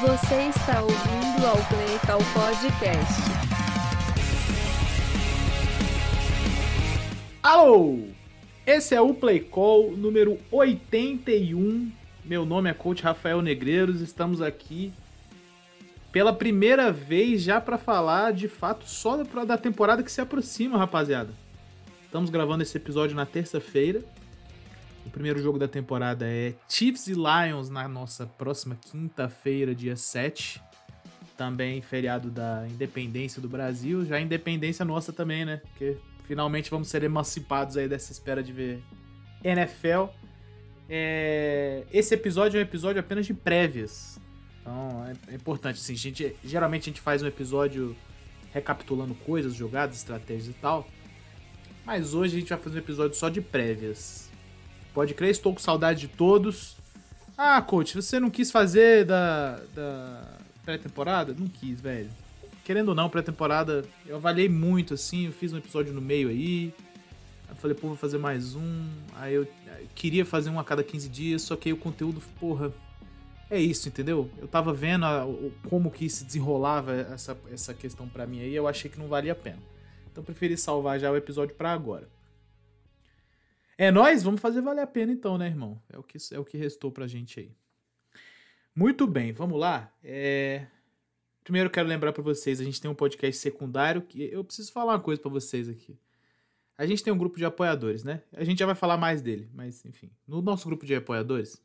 Você está ouvindo ao Play Call Podcast. Alô! Esse é o Play Call número 81. Meu nome é Coach Rafael Negreiros. Estamos aqui pela primeira vez já para falar de fato só da temporada que se aproxima, rapaziada. Estamos gravando esse episódio na terça-feira. O primeiro jogo da temporada é Chiefs e Lions na nossa próxima quinta-feira, dia 7. Também feriado da independência do Brasil. Já independência nossa também, né? Porque finalmente vamos ser emancipados aí dessa espera de ver NFL. É... Esse episódio é um episódio apenas de prévias. Então é, é importante, assim, a gente, geralmente a gente faz um episódio recapitulando coisas, jogadas, estratégias e tal. Mas hoje a gente vai fazer um episódio só de prévias. Pode crer, estou com saudade de todos. Ah, coach, você não quis fazer da, da pré-temporada? Não quis, velho. Querendo ou não, pré-temporada, eu avaliei muito, assim, eu fiz um episódio no meio aí. Aí falei, pô, vou fazer mais um. Aí eu, eu queria fazer um a cada 15 dias, só que aí o conteúdo, porra, é isso, entendeu? Eu tava vendo a, como que se desenrolava essa, essa questão para mim aí, eu achei que não valia a pena. Então preferi salvar já o episódio para agora. É nós, vamos fazer valer a pena então, né, irmão? É o que é o que restou pra gente aí. Muito bem, vamos lá. É... Primeiro quero lembrar para vocês, a gente tem um podcast secundário que eu preciso falar uma coisa para vocês aqui. A gente tem um grupo de apoiadores, né? A gente já vai falar mais dele, mas enfim, no nosso grupo de apoiadores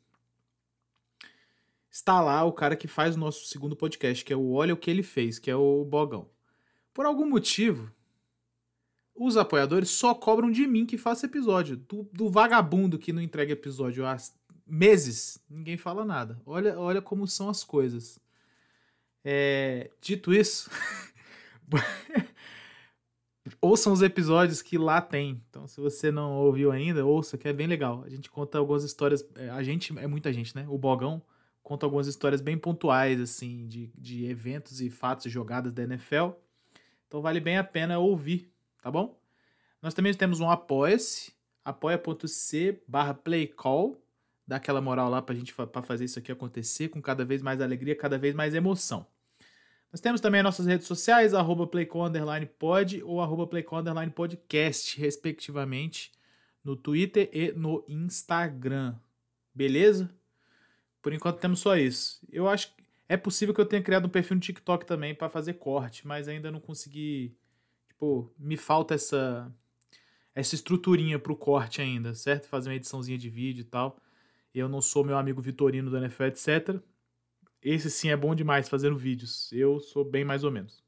está lá o cara que faz o nosso segundo podcast, que é o Olha o que ele fez, que é o Bogão. Por algum motivo, os apoiadores só cobram de mim que faça episódio. Do, do vagabundo que não entrega episódio há meses, ninguém fala nada. Olha, olha como são as coisas. É, dito isso, ouçam os episódios que lá tem. Então, se você não ouviu ainda, ouça, que é bem legal. A gente conta algumas histórias. É, a gente é muita gente, né? O Bogão conta algumas histórias bem pontuais, assim, de, de eventos e fatos e jogadas da NFL. Então, vale bem a pena ouvir tá bom? Nós também temos um apoia-se, apoia.c barra playcall, dá aquela moral lá pra gente pra fazer isso aqui acontecer com cada vez mais alegria, cada vez mais emoção. Nós temos também as nossas redes sociais, arroba pod ou arroba podcast, respectivamente, no Twitter e no Instagram. Beleza? Por enquanto temos só isso. Eu acho que é possível que eu tenha criado um perfil no TikTok também para fazer corte, mas ainda não consegui Tipo, me falta essa essa estruturinha pro corte ainda, certo? Fazer uma ediçãozinha de vídeo e tal. Eu não sou meu amigo Vitorino do NFL, etc. Esse sim é bom demais fazendo vídeos. Eu sou bem mais ou menos.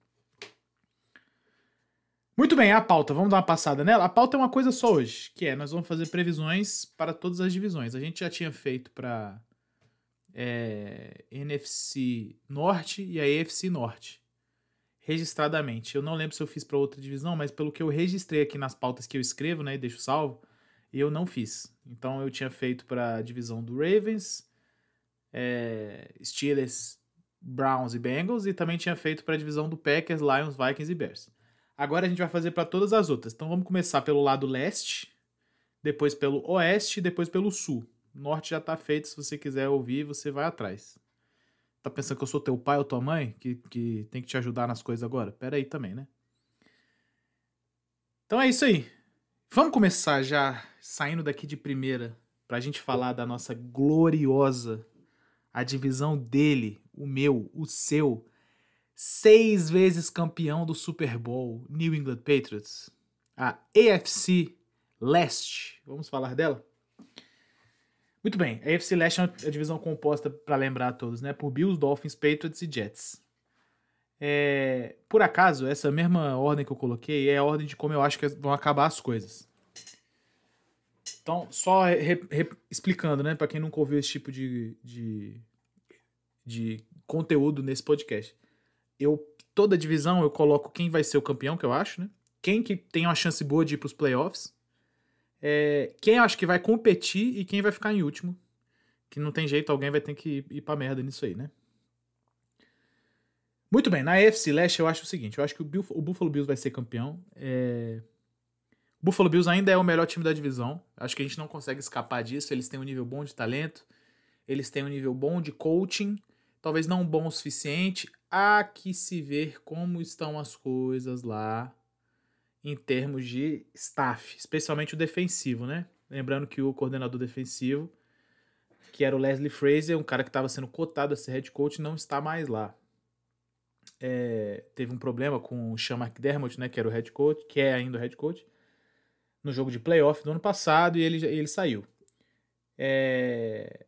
Muito bem, a pauta, vamos dar uma passada nela. A pauta é uma coisa só hoje, que é nós vamos fazer previsões para todas as divisões. A gente já tinha feito para é, NFC Norte e a EFC Norte registradamente. Eu não lembro se eu fiz para outra divisão, mas pelo que eu registrei aqui nas pautas que eu escrevo, né, e deixo salvo, eu não fiz. Então eu tinha feito para a divisão do Ravens, é, Steelers, Browns e Bengals, e também tinha feito para a divisão do Packers, Lions, Vikings e Bears. Agora a gente vai fazer para todas as outras. Então vamos começar pelo lado leste, depois pelo oeste, depois pelo sul. Norte já está feito, se você quiser ouvir, você vai atrás. Tá pensando que eu sou teu pai ou tua mãe que, que tem que te ajudar nas coisas agora? Pera aí também, né? Então é isso aí. Vamos começar já saindo daqui de primeira pra gente falar da nossa gloriosa a divisão dele, o meu, o seu, seis vezes campeão do Super Bowl, New England Patriots, a AFC Leste. Vamos falar dela? Muito bem, a AFC Leste é uma divisão composta, para lembrar a todos, né, por Bills, Dolphins, Patriots e Jets. É, por acaso, essa mesma ordem que eu coloquei é a ordem de como eu acho que vão acabar as coisas. Então, só re, re, explicando, né, para quem nunca ouviu esse tipo de, de, de conteúdo nesse podcast. Eu, toda divisão eu coloco quem vai ser o campeão, que eu acho, né? Quem que tem uma chance boa de ir para os playoffs é, quem acho que vai competir e quem vai ficar em último. Que não tem jeito, alguém vai ter que ir, pra merda nisso aí, né? Muito bem, na AFC Leste eu acho o seguinte: eu acho que o, o Buffalo Bills vai ser campeão. É... O Buffalo Bills ainda é o melhor time da divisão. Acho que a gente não consegue escapar disso. Eles têm um nível bom de talento, eles têm um nível bom de coaching. talvez não bom o suficiente. Há que se ver como estão as coisas lá em termos de staff, especialmente o defensivo, né? Lembrando que o coordenador defensivo, que era o Leslie Fraser, um cara que estava sendo cotado a ser head coach, não está mais lá. É, teve um problema com o Sean McDermott, né, que era o head coach, que é ainda o head coach, no jogo de playoff do ano passado e ele, ele saiu. É,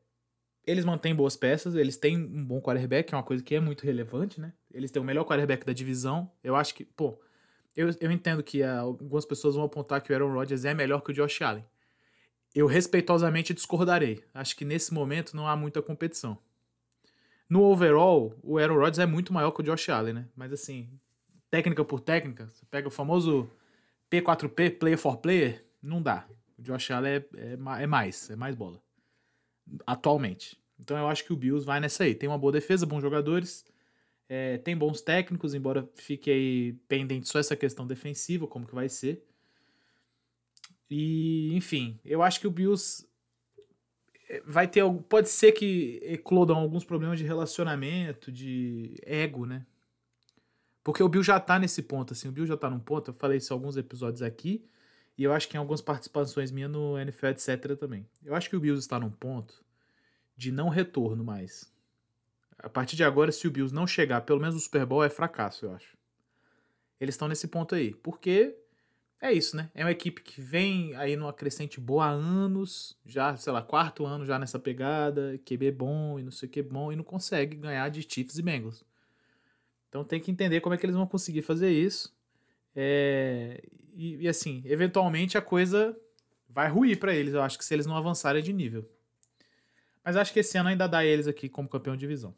eles mantêm boas peças, eles têm um bom quarterback, é uma coisa que é muito relevante, né? Eles têm o melhor quarterback da divisão. Eu acho que, pô, eu, eu entendo que ah, algumas pessoas vão apontar que o Aaron Rodgers é melhor que o Josh Allen. Eu respeitosamente discordarei. Acho que nesse momento não há muita competição. No overall, o Aaron Rodgers é muito maior que o Josh Allen, né? Mas assim, técnica por técnica, você pega o famoso P4P, player for player, não dá. O Josh Allen é, é, é mais, é mais bola. Atualmente. Então eu acho que o Bills vai nessa aí. Tem uma boa defesa, bons jogadores. É, tem bons técnicos, embora fique aí pendente só essa questão defensiva, como que vai ser. E, enfim, eu acho que o Bills é, vai ter pode ser que eclodam alguns problemas de relacionamento, de ego, né? Porque o Bill já tá nesse ponto, assim, o Bill já tá num ponto, eu falei isso em alguns episódios aqui, e eu acho que em algumas participações minhas no NFL, etc. também. Eu acho que o Bills está num ponto de não retorno mais a partir de agora, se o Bills não chegar, pelo menos o Super Bowl, é fracasso, eu acho. Eles estão nesse ponto aí. Porque é isso, né? É uma equipe que vem aí numa crescente boa há anos, já, sei lá, quarto ano já nessa pegada, QB bom e não sei o que bom, e não consegue ganhar de Chiefs e Bengals. Então tem que entender como é que eles vão conseguir fazer isso. É... E, e, assim, eventualmente a coisa vai ruir para eles, eu acho que se eles não avançarem de nível. Mas acho que esse ano ainda dá eles aqui como campeão de divisão.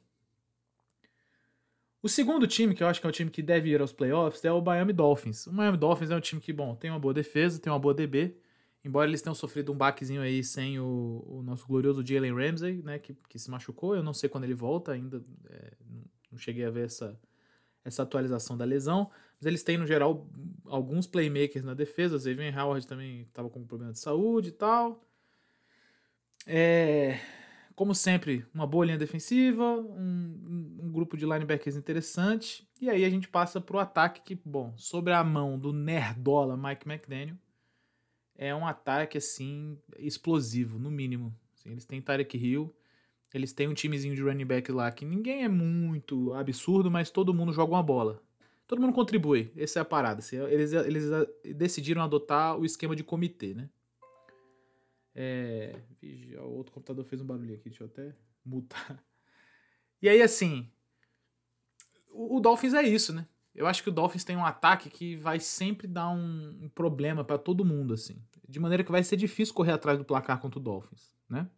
O segundo time, que eu acho que é o time que deve ir aos playoffs, é o Miami Dolphins. O Miami Dolphins é um time que, bom, tem uma boa defesa, tem uma boa DB, embora eles tenham sofrido um baquezinho aí sem o, o nosso glorioso Jalen Ramsey, né, que, que se machucou. Eu não sei quando ele volta ainda, é, não cheguei a ver essa, essa atualização da lesão. Mas eles têm, no geral, alguns playmakers na defesa. Xavier Howard também estava com problema de saúde e tal. É, como sempre, uma boa linha defensiva, um, um, grupo de linebackers interessante. E aí a gente passa para o ataque que, bom, sobre a mão do nerdola Mike McDaniel, é um ataque assim explosivo, no mínimo. Assim, eles têm Tarek Hill, eles têm um timezinho de running back lá que ninguém é muito absurdo, mas todo mundo joga uma bola. Todo mundo contribui, essa é a parada. Assim, eles, eles decidiram adotar o esquema de comitê, né? É, o outro computador fez um barulho aqui, deixa eu até mutar. E aí, assim, o, o, Dolphins é isso, né? Eu acho que o Dolphins tem um ataque que vai sempre dar um, um problema para todo mundo, assim. De maneira que vai ser difícil correr atrás do placar contra o Dolphins, né?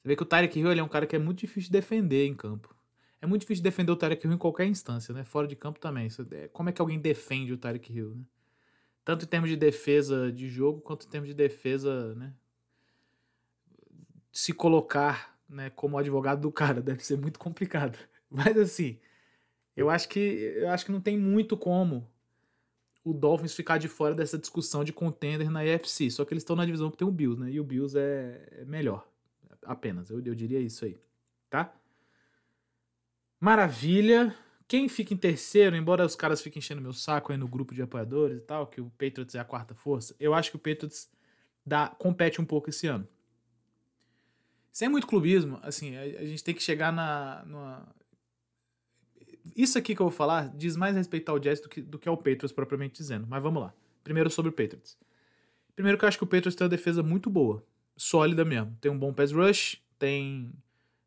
Você vê que o Tyreek Hill é um cara que é muito difícil de defender em campo. É muito difícil defender o Tyreek Hill em qualquer instância, né? Fora de campo também. É, como é que alguém defende o Tyreek Hill, né? Tanto em termos de defesa de jogo quanto em termos de defesa, né? Se colocar, né, como advogado do cara deve ser muito complicado. Mas assim, eu acho que eu acho que não tem muito como o Dolphins ficar de fora dessa discussão de contender na AFC. Só que eles estão na divisão que tem o Bills, né? E o Bills é, é melhor. Apenas, eu, eu diria isso aí, tá? Maravilha. Quem fica em terceiro, embora os caras fiquem enchendo meu saco aí no grupo de apoiadores e tal, que o Patriots é a quarta força, eu acho que o Patriots dá, compete um pouco esse ano. Sem muito clubismo, assim, a, a gente tem que chegar na. Numa... Isso aqui que eu vou falar diz mais respeito ao Jazz do que, do que ao Patriots propriamente dizendo. Mas vamos lá. Primeiro sobre o Patriots. Primeiro que eu acho que o Patriots tem uma defesa muito boa. Sólida mesmo. Tem um bom pass rush, tem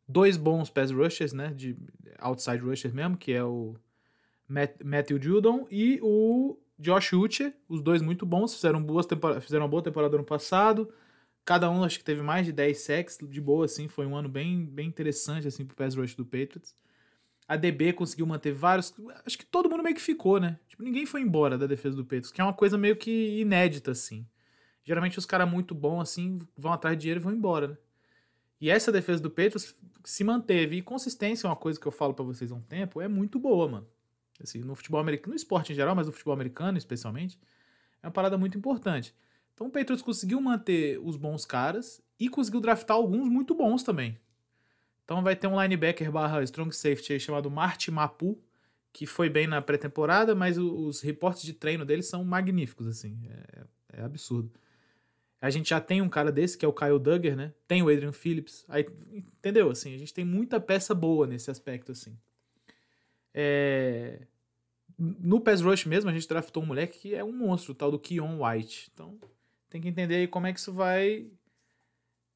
dois bons pass rushers, né, de outside rushers mesmo, que é o Matt, Matthew Judon e o Josh Uche, os dois muito bons, fizeram, boas fizeram uma boa temporada no passado, cada um acho que teve mais de 10 sacks, de boa, assim, foi um ano bem, bem interessante, assim, pro pass rush do Patriots. A DB conseguiu manter vários, acho que todo mundo meio que ficou, né, tipo, ninguém foi embora da defesa do Patriots, que é uma coisa meio que inédita, assim. Geralmente os caras muito bons, assim, vão atrás de dinheiro e vão embora, né. E essa defesa do Patriots se manteve. E consistência é uma coisa que eu falo para vocês há um tempo, é muito boa, mano. Assim, no futebol americano, no esporte em geral, mas no futebol americano especialmente, é uma parada muito importante. Então o Patriots conseguiu manter os bons caras e conseguiu draftar alguns muito bons também. Então vai ter um linebacker barra strong safety chamado Marty Mapu, que foi bem na pré-temporada, mas os reportes de treino dele são magníficos, assim. É, é, absurdo. A gente já tem um cara desse, que é o Kyle Duggar, né? Tem o Adrian Phillips. Aí, entendeu? Assim, a gente tem muita peça boa nesse aspecto, assim. É... No pass rush mesmo, a gente draftou um moleque que é um monstro, o tal do Keon White. Então, tem que entender aí como é que isso vai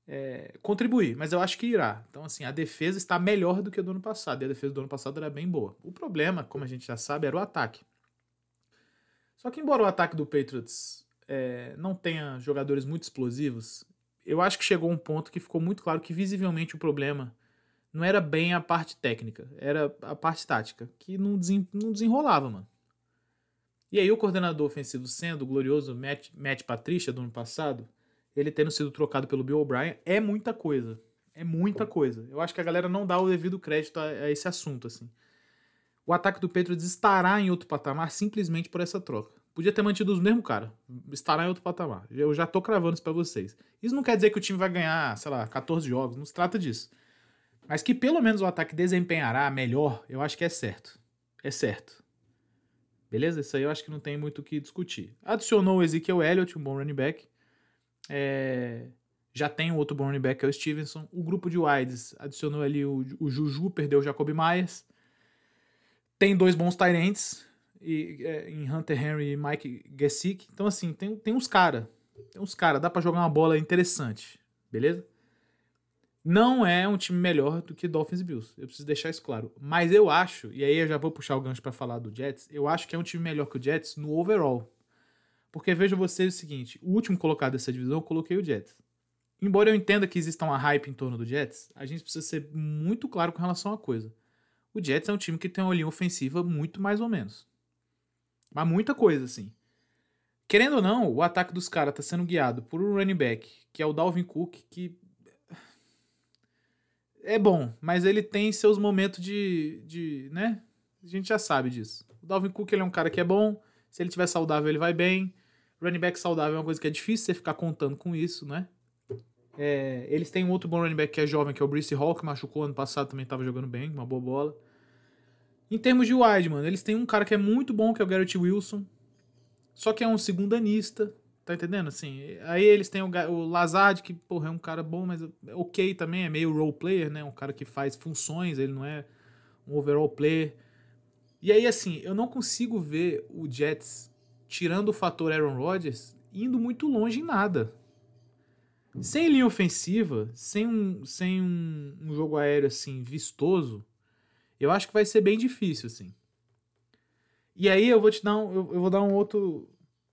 é, contribuir, mas eu acho que irá. Então, assim, a defesa está melhor do que a do ano passado, e a defesa do ano passado era bem boa. O problema, como a gente já sabe, era o ataque. Só que, embora o ataque do Patriots é, não tenha jogadores muito explosivos, eu acho que chegou um ponto que ficou muito claro que, visivelmente, o problema não era bem a parte técnica, era a parte tática, que não, não desenrolava, mano. E aí o coordenador ofensivo sendo o glorioso Matt, Matt Patricia do ano passado, ele tendo sido trocado pelo Bill O'Brien, é muita coisa. É muita coisa. Eu acho que a galera não dá o devido crédito a, a esse assunto, assim. O ataque do Patriots estará em outro patamar simplesmente por essa troca. Podia ter mantido os mesmos cara. Estará em outro patamar. Eu já tô cravando isso pra vocês. Isso não quer dizer que o time vai ganhar, sei lá, 14 jogos. Não se trata disso. Mas que pelo menos o ataque desempenhará melhor, eu acho que é certo. É certo. Beleza? Isso aí eu acho que não tem muito o que discutir. Adicionou o Ezekiel Elliott, um bom running back. É... Já tem um outro bom running back, que é o Stevenson. O grupo de wides adicionou ali o, o Juju, perdeu o Jacob Myers. Tem dois bons Tyrants e, é, em Hunter Henry e Mike Gesick. Então, assim, tem, tem uns caras. Tem uns caras, dá para jogar uma bola interessante. Beleza? Não é um time melhor do que Dolphins e Bills. Eu preciso deixar isso claro. Mas eu acho, e aí eu já vou puxar o gancho para falar do Jets, eu acho que é um time melhor que o Jets no overall. Porque veja vocês o seguinte: o último colocado dessa divisão eu coloquei o Jets. Embora eu entenda que exista uma hype em torno do Jets, a gente precisa ser muito claro com relação à coisa. O Jets é um time que tem uma linha ofensiva muito mais ou menos. Mas muita coisa, assim. Querendo ou não, o ataque dos caras tá sendo guiado por um running back, que é o Dalvin Cook, que é bom, mas ele tem seus momentos de, de, né? A gente já sabe disso. O Dalvin Cook ele é um cara que é bom, se ele tiver saudável ele vai bem. Running back saudável é uma coisa que é difícil você ficar contando com isso, né? É, eles têm um outro bom running back que é jovem, que é o Brice Hall, que machucou ano passado, também estava jogando bem, uma boa bola. Em termos de wide, mano, eles têm um cara que é muito bom, que é o Garrett Wilson. Só que é um segundanista, Tá entendendo? Assim, aí eles têm o, o Lazard, que, porra, é um cara bom, mas é ok também, é meio role player, né? Um cara que faz funções, ele não é um overall player. E aí, assim, eu não consigo ver o Jets, tirando o fator Aaron Rodgers, indo muito longe em nada. Sem linha ofensiva, sem um, sem um, um jogo aéreo, assim, vistoso, eu acho que vai ser bem difícil, assim. E aí eu vou te dar um, eu, vou dar um outro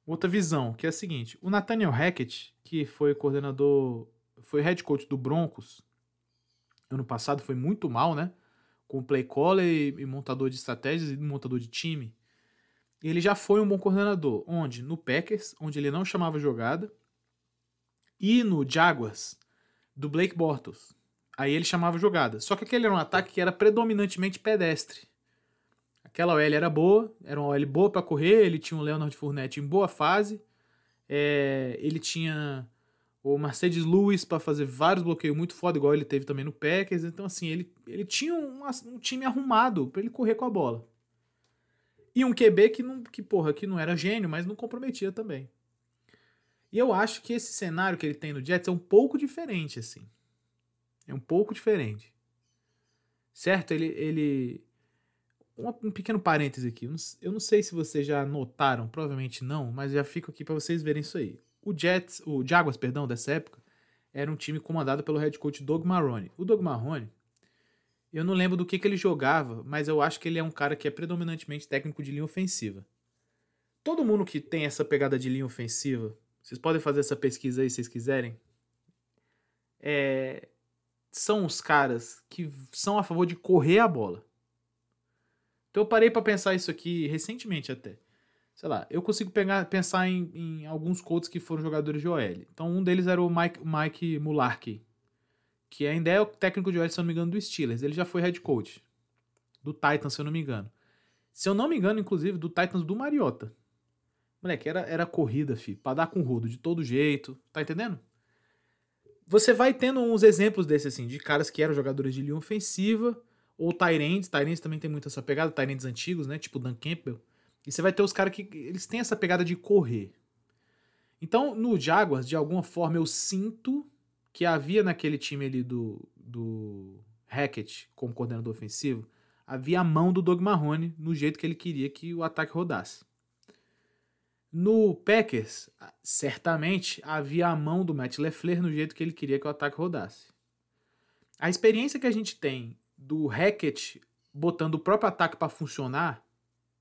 outra visão, que é a seguinte: o Nathaniel Hackett, que foi coordenador, foi head coach do Broncos, ano passado foi muito mal, né? Com play caller e, e montador de estratégias e montador de time. Ele já foi um bom coordenador, onde no Packers, onde ele não chamava jogada, e no Jaguars do Blake Bortles. Aí ele chamava jogada. Só que aquele era um ataque que era predominantemente pedestre. Aquela OL era boa, era uma OL boa para correr, ele tinha o Leonard Fournette em boa fase, é, ele tinha o Mercedes Lewis para fazer vários bloqueios muito foda, igual ele teve também no Packers. Então, assim, ele, ele tinha um, um time arrumado para ele correr com a bola. E um QB que, não, que, porra, que não era gênio, mas não comprometia também. E eu acho que esse cenário que ele tem no Jets é um pouco diferente, assim. É um pouco diferente. Certo? Ele, ele, um, pequeno parêntese aqui. Eu não sei se vocês já notaram, provavelmente não, mas já fico aqui para vocês verem isso aí. O Jets, o Jaguars, perdão, dessa época, era um time comandado pelo head coach Doug Marrone. O Doug Marrone, eu não lembro do que, que ele jogava, mas eu acho que ele é um cara que é predominantemente técnico de linha ofensiva. Todo mundo que tem essa pegada de linha ofensiva, vocês podem fazer essa pesquisa aí se vocês quiserem. É, são os caras que são a favor de correr a bola. Então eu parei para pensar isso aqui recentemente até. Sei lá, eu consigo pegar, pensar em, em alguns coaches que foram jogadores de OL. Então um deles era o Mike, Mike Mularkey, que ainda é o técnico de OL, se eu não me engano, do Steelers. Ele já foi head coach do Titans, se eu não me engano. Se eu não me engano, inclusive, do Titans do Mariota. Moleque, era, era corrida, fi, pra dar com rodo, de todo jeito. Tá entendendo? Você vai tendo uns exemplos desses, assim, de caras que eram jogadores de linha ofensiva, ou Tyrants. Tyrants também tem muito essa pegada, Tyrants antigos, né? Tipo Dan Campbell. E você vai ter os caras que eles têm essa pegada de correr. Então, no Jaguars, de alguma forma, eu sinto que havia naquele time ali do, do Hackett como coordenador ofensivo, havia a mão do Doug Marrone no jeito que ele queria que o ataque rodasse. No Packers, certamente havia a mão do Matt LeFleur no jeito que ele queria que o ataque rodasse. A experiência que a gente tem do Hackett botando o próprio ataque para funcionar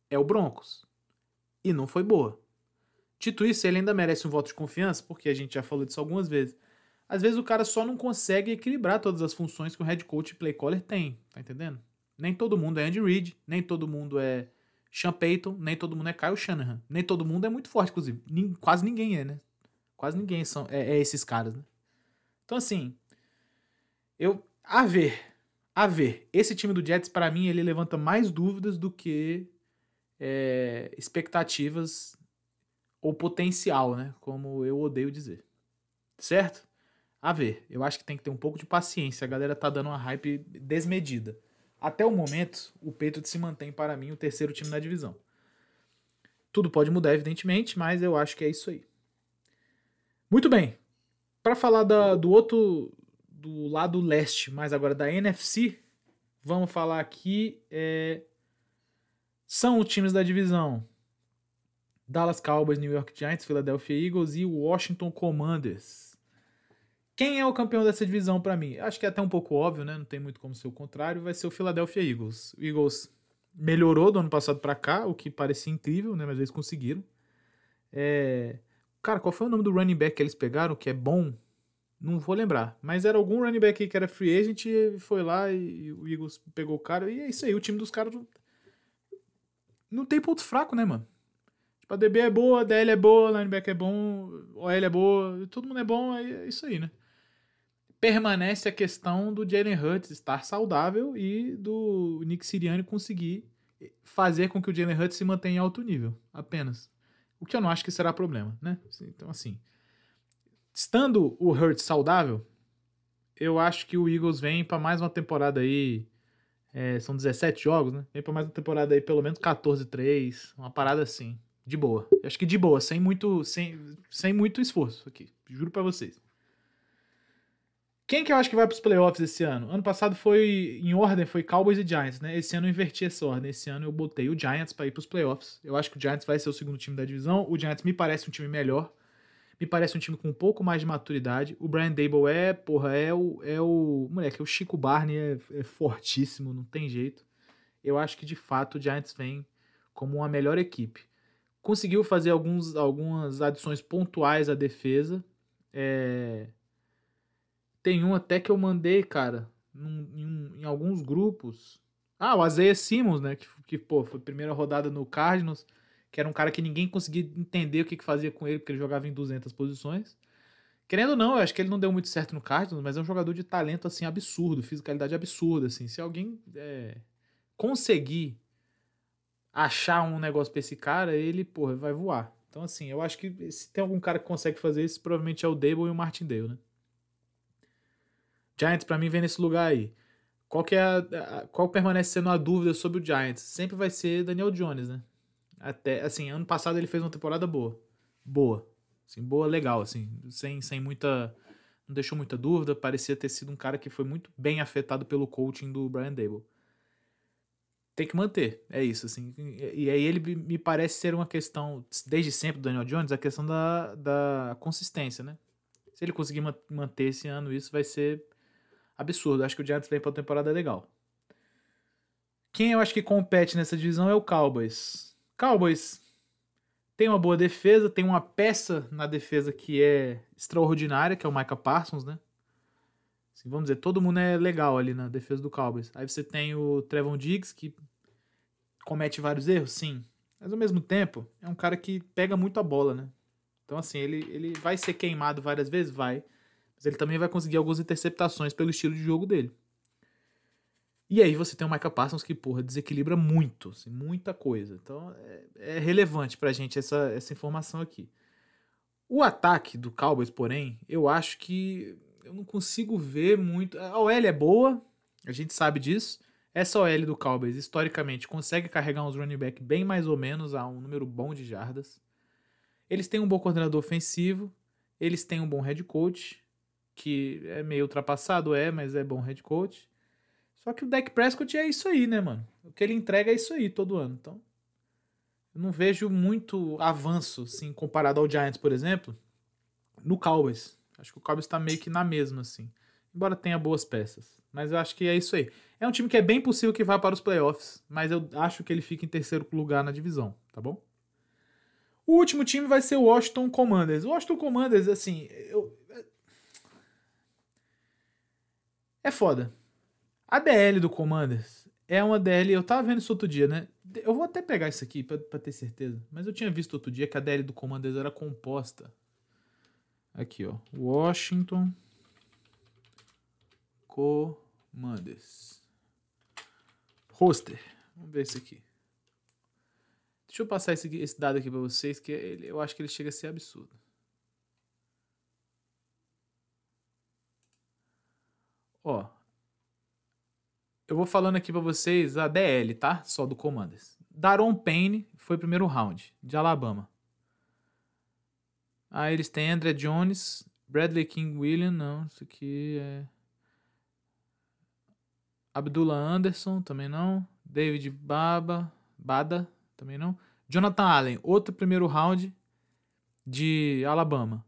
é o Broncos. E não foi boa. Dito isso, ele ainda merece um voto de confiança, porque a gente já falou disso algumas vezes. Às vezes o cara só não consegue equilibrar todas as funções que o head coach e play caller tem, tá entendendo? Nem todo mundo é Andy Reid, nem todo mundo é sean Payton, nem todo mundo é Kyle Shanahan. Nem todo mundo é muito forte, inclusive. quase ninguém é, né? Quase ninguém são, é, é esses caras, né? Então, assim, eu. A ver. A ver. Esse time do Jets, para mim, ele levanta mais dúvidas do que é, expectativas ou potencial, né? Como eu odeio dizer. Certo? A ver. Eu acho que tem que ter um pouco de paciência. A galera tá dando uma hype desmedida. Até o momento, o Patriots se mantém para mim o terceiro time da divisão. Tudo pode mudar, evidentemente, mas eu acho que é isso aí. Muito bem. Para falar da, do outro, do lado leste, mas agora da NFC, vamos falar aqui. É, são os times da divisão: Dallas Cowboys, New York Giants, Philadelphia Eagles e Washington Commanders. Quem é o campeão dessa divisão para mim? Acho que é até um pouco óbvio, né? Não tem muito como ser o contrário. Vai ser o Philadelphia Eagles. O Eagles melhorou do ano passado para cá, o que parecia incrível, né? Mas eles conseguiram. É... Cara, qual foi o nome do running back que eles pegaram, que é bom? Não vou lembrar. Mas era algum running back que era free agent e foi lá e o Eagles pegou o cara. E é isso aí, o time dos caras não tem ponto fraco, né, mano? Tipo, a DB é boa, a DL é boa, linebacker é bom, OL é boa, todo mundo é bom, é isso aí, né? Permanece a questão do Jalen Hurts estar saudável e do Nick Sirianni conseguir fazer com que o Jalen Hurts se mantenha em alto nível, apenas. O que eu não acho que será problema, né? Então, assim, estando o Hurts saudável, eu acho que o Eagles vem para mais uma temporada aí. É, são 17 jogos, né? Vem para mais uma temporada aí, pelo menos 14-3, uma parada assim. De boa. Acho que de boa, sem muito, sem, sem muito esforço aqui. Juro para vocês. Quem que eu acho que vai para os playoffs esse ano? Ano passado foi em ordem, foi Cowboys e Giants, né? Esse ano eu inverti essa ordem. Esse ano eu botei o Giants para ir para os playoffs. Eu acho que o Giants vai ser o segundo time da divisão. O Giants me parece um time melhor. Me parece um time com um pouco mais de maturidade. O Brian Dable é, porra, é o. É o moleque, o Chico Barney é, é fortíssimo, não tem jeito. Eu acho que de fato o Giants vem como uma melhor equipe. Conseguiu fazer alguns, algumas adições pontuais à defesa. É, tem um até que eu mandei, cara, num, em, em, alguns grupos. Ah, o Isaiah Simmons, né? Que, que, pô, foi primeira rodada no Cardinals, que era um cara que ninguém conseguia entender o que, que fazia com ele, porque ele jogava em 200 posições. Querendo ou não, eu acho que ele não deu muito certo no Cardinals, mas é um jogador de talento, assim, absurdo, fisicalidade absurda, assim. Se alguém é, conseguir achar um negócio pra esse cara, ele, porra, vai voar. Então, assim, eu acho que se tem algum cara que consegue fazer isso, provavelmente é o Dable e o Martindale, né? Giants para mim vem nesse lugar aí. Qual que é a, a, qual permanece sendo a dúvida sobre o Giants? Sempre vai ser Daniel Jones, né? Até assim, ano passado ele fez uma temporada boa. Boa. Assim, boa, legal, assim, sem, sem muita não deixou muita dúvida, parecia ter sido um cara que foi muito bem afetado pelo coaching do Brian Dable. Tem que manter, é isso, assim. E aí ele me parece ser uma questão, desde sempre do Daniel Jones, a questão da, da consistência, né? Se ele conseguir manter esse ano isso, vai ser absurdo. Acho que o Giants vem para uma temporada legal. Quem eu acho que compete nessa divisão é o Cowboys. Cowboys tem uma boa defesa, tem uma peça na defesa que é extraordinária, que é o Micah Parsons, né? Assim, vamos dizer, todo mundo é legal ali na defesa do Cowboys. Aí você tem o Trevon Diggs, que comete vários erros, sim. Mas ao mesmo tempo, é um cara que pega muito a bola, né? Então, assim, ele, ele vai ser queimado várias vezes? Vai. Mas ele também vai conseguir algumas interceptações pelo estilo de jogo dele. E aí você tem o Micah Parsons que, porra, desequilibra muito, assim, muita coisa. Então é, é relevante pra gente essa, essa informação aqui. O ataque do Cowboys, porém, eu acho que eu não consigo ver muito. A OL é boa, a gente sabe disso. Essa OL do Cowboys, historicamente, consegue carregar uns running back bem mais ou menos a um número bom de jardas. Eles têm um bom coordenador ofensivo, eles têm um bom head coach, que é meio ultrapassado, é, mas é bom head coach. Só que o Dak Prescott é isso aí, né, mano? O que ele entrega é isso aí todo ano. Então, eu não vejo muito avanço, assim, comparado ao Giants, por exemplo, no Cowboys. Acho que o Cowboys tá meio que na mesma, assim. Embora tenha boas peças. Mas eu acho que é isso aí. É um time que é bem possível que vá para os playoffs, mas eu acho que ele fica em terceiro lugar na divisão, tá bom? O último time vai ser o Washington Commanders. O Washington Commanders, assim, eu... é foda. A DL do Commanders é uma DL. Eu tava vendo isso outro dia, né? Eu vou até pegar isso aqui pra, pra ter certeza. Mas eu tinha visto outro dia que a DL do Commanders era composta. Aqui, ó. Washington Commanders. Roster. Vamos ver isso aqui. Deixa eu passar esse, esse dado aqui pra vocês, que ele, eu acho que ele chega a ser absurdo. Ó, eu vou falando aqui para vocês a DL, tá? Só do Commanders. Daron Payne foi primeiro round, de Alabama. Aí eles têm André Jones, Bradley King William, não, isso aqui é. Abdullah Anderson, também não. David Baba, Bada, também não. Jonathan Allen, outro primeiro round de Alabama.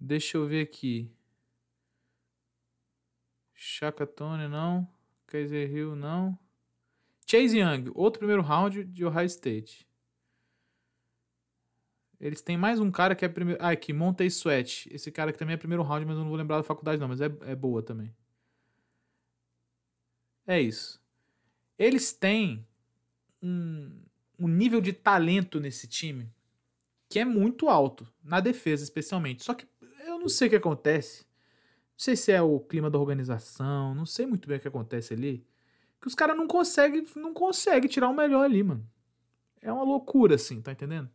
Deixa eu ver aqui. Shaka Tony, não. Kaiser Hill, não. Chase Young, outro primeiro round de Ohio State. Eles têm mais um cara que é primeiro. Ah, aqui, Montei Sweat. Esse cara que também é primeiro round, mas eu não vou lembrar da faculdade, não, mas é, é boa também. É isso. Eles têm um, um nível de talento nesse time que é muito alto, na defesa especialmente. Só que eu não sei o que acontece sei se é o clima da organização, não sei muito bem o que acontece ali. Que os caras não conseguem não consegue tirar o melhor ali, mano. É uma loucura, assim, tá entendendo?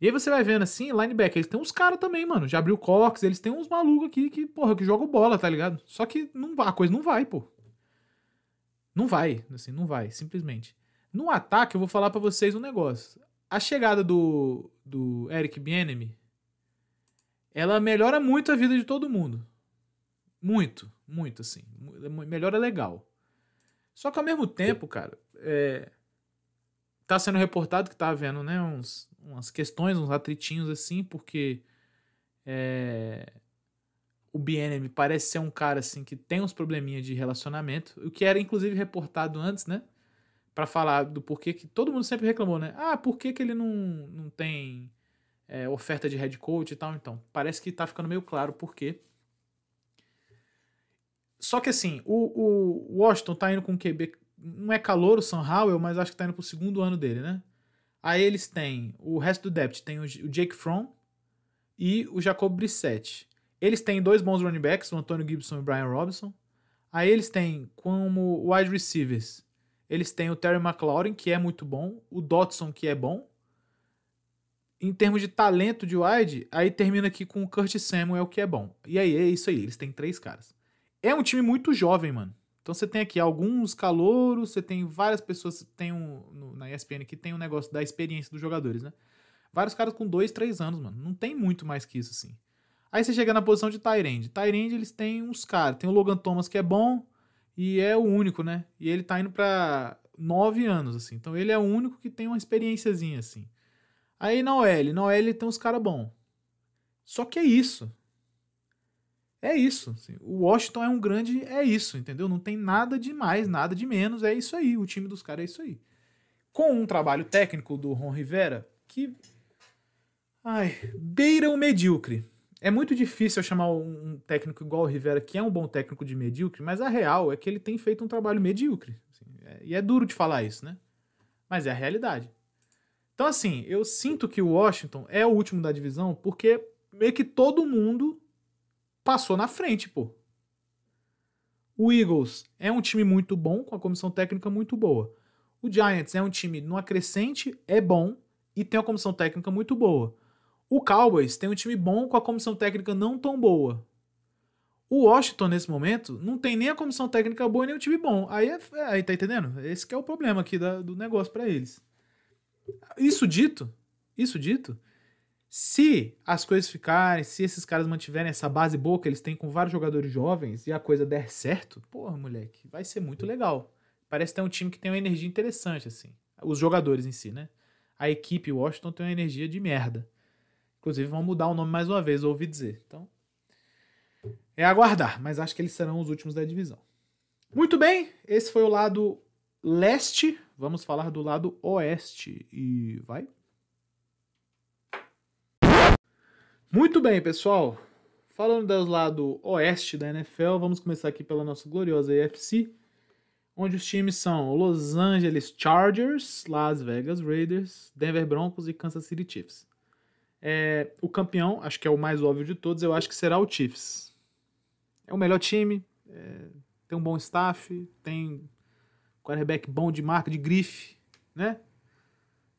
E aí você vai vendo assim, linebacker, eles têm uns caras também, mano. Já abriu Cox, eles têm uns malucos aqui que, porra, que jogam bola, tá ligado? Só que não, a coisa não vai, pô. Não vai, assim, não vai, simplesmente. No ataque, eu vou falar para vocês um negócio. A chegada do, do Eric Bienemy ela melhora muito a vida de todo mundo. Muito, muito, assim. Melhora legal. Só que ao mesmo tempo, cara, é, tá sendo reportado que tá havendo, né, uns, umas questões, uns atritinhos assim, porque é, o BNM parece ser um cara assim que tem uns probleminha de relacionamento, o que era inclusive reportado antes, né? Para falar do porquê que todo mundo sempre reclamou, né? Ah, por que, que ele não, não tem é, oferta de head coach e tal. Então, parece que tá ficando meio claro por quê. Só que assim, o, o Washington tá indo com o QB. Não é calor o Sam Howell, mas acho que tá indo pro segundo ano dele, né? Aí eles têm o resto do depth, tem o, Jake Fromm e o Jacob Brissett. Eles têm dois bons running backs, o Antônio Gibson e o Brian Robinson. Aí eles têm como wide receivers, eles têm o Terry McLaurin, que é muito bom, o Dotson, que é bom, em termos de talento de wide, aí termina aqui com o Kurt Samuel, que é bom. E aí é isso aí, eles têm três caras. É um time muito jovem, mano. Então você tem aqui alguns calouros, você tem várias pessoas, tem um, no, na ESPN que tem um negócio da experiência dos jogadores, né? Vários caras com dois, três anos, mano. Não tem muito mais que isso, assim. Aí você chega na posição de Tyrande. Tyrande, eles têm uns caras. Tem o Logan Thomas, que é bom, e é o único, né? E ele tá indo pra nove anos, assim. Então ele é o único que tem uma experiênciazinha, assim. Aí na OL, na OL tem uns caras bons. Só que é isso. É isso. Assim. O Washington é um grande. É isso, entendeu? Não tem nada de mais, nada de menos. É isso aí. O time dos caras é isso aí. Com um trabalho técnico do Ron Rivera que. Ai, beira o medíocre. É muito difícil eu chamar um técnico igual o Rivera, que é um bom técnico de medíocre, mas a real é que ele tem feito um trabalho medíocre. Assim, é, e é duro de falar isso, né? Mas é a realidade. Então, assim, eu sinto que o Washington é o último da divisão porque meio que todo mundo passou na frente, pô. O Eagles é um time muito bom, com a comissão técnica muito boa. O Giants é um time no acrescente, é bom e tem uma comissão técnica muito boa. O Cowboys tem um time bom com a comissão técnica não tão boa. O Washington, nesse momento, não tem nem a comissão técnica boa nem o time bom. Aí, é, aí tá entendendo? Esse é o problema aqui da, do negócio para eles. Isso dito, isso dito, se as coisas ficarem, se esses caras mantiverem essa base boa que eles têm com vários jogadores jovens e a coisa der certo, porra, moleque, vai ser muito legal. Parece ter um time que tem uma energia interessante, assim. Os jogadores em si, né? A equipe Washington tem uma energia de merda. Inclusive, vão mudar o nome mais uma vez, ouvi dizer. Então, é aguardar, mas acho que eles serão os últimos da divisão. Muito bem, esse foi o lado leste. Vamos falar do lado oeste. E vai. Muito bem, pessoal. Falando do lado oeste da NFL, vamos começar aqui pela nossa gloriosa AFC, onde os times são Los Angeles Chargers, Las Vegas Raiders, Denver Broncos e Kansas City Chiefs. É, o campeão, acho que é o mais óbvio de todos, eu acho que será o Chiefs. É o melhor time, é, tem um bom staff, tem quarterback bom de marca, de grife, né?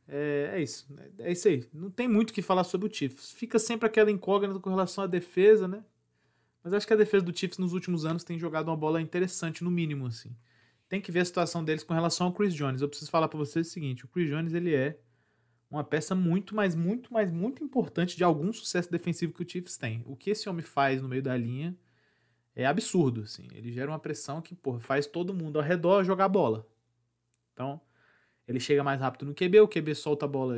É, é, isso. É isso aí. Não tem muito o que falar sobre o Chiefs. Fica sempre aquela incógnita com relação à defesa, né? Mas acho que a defesa do Chiefs nos últimos anos tem jogado uma bola interessante, no mínimo, assim. Tem que ver a situação deles com relação ao Chris Jones. Eu preciso falar para vocês o seguinte: o Chris Jones ele é uma peça muito, mas muito, mas muito importante de algum sucesso defensivo que o Chiefs tem. O que esse homem faz no meio da linha é absurdo, assim. Ele gera uma pressão que, porra, faz todo mundo ao redor jogar bola. Então, ele chega mais rápido no QB, o QB solta a bola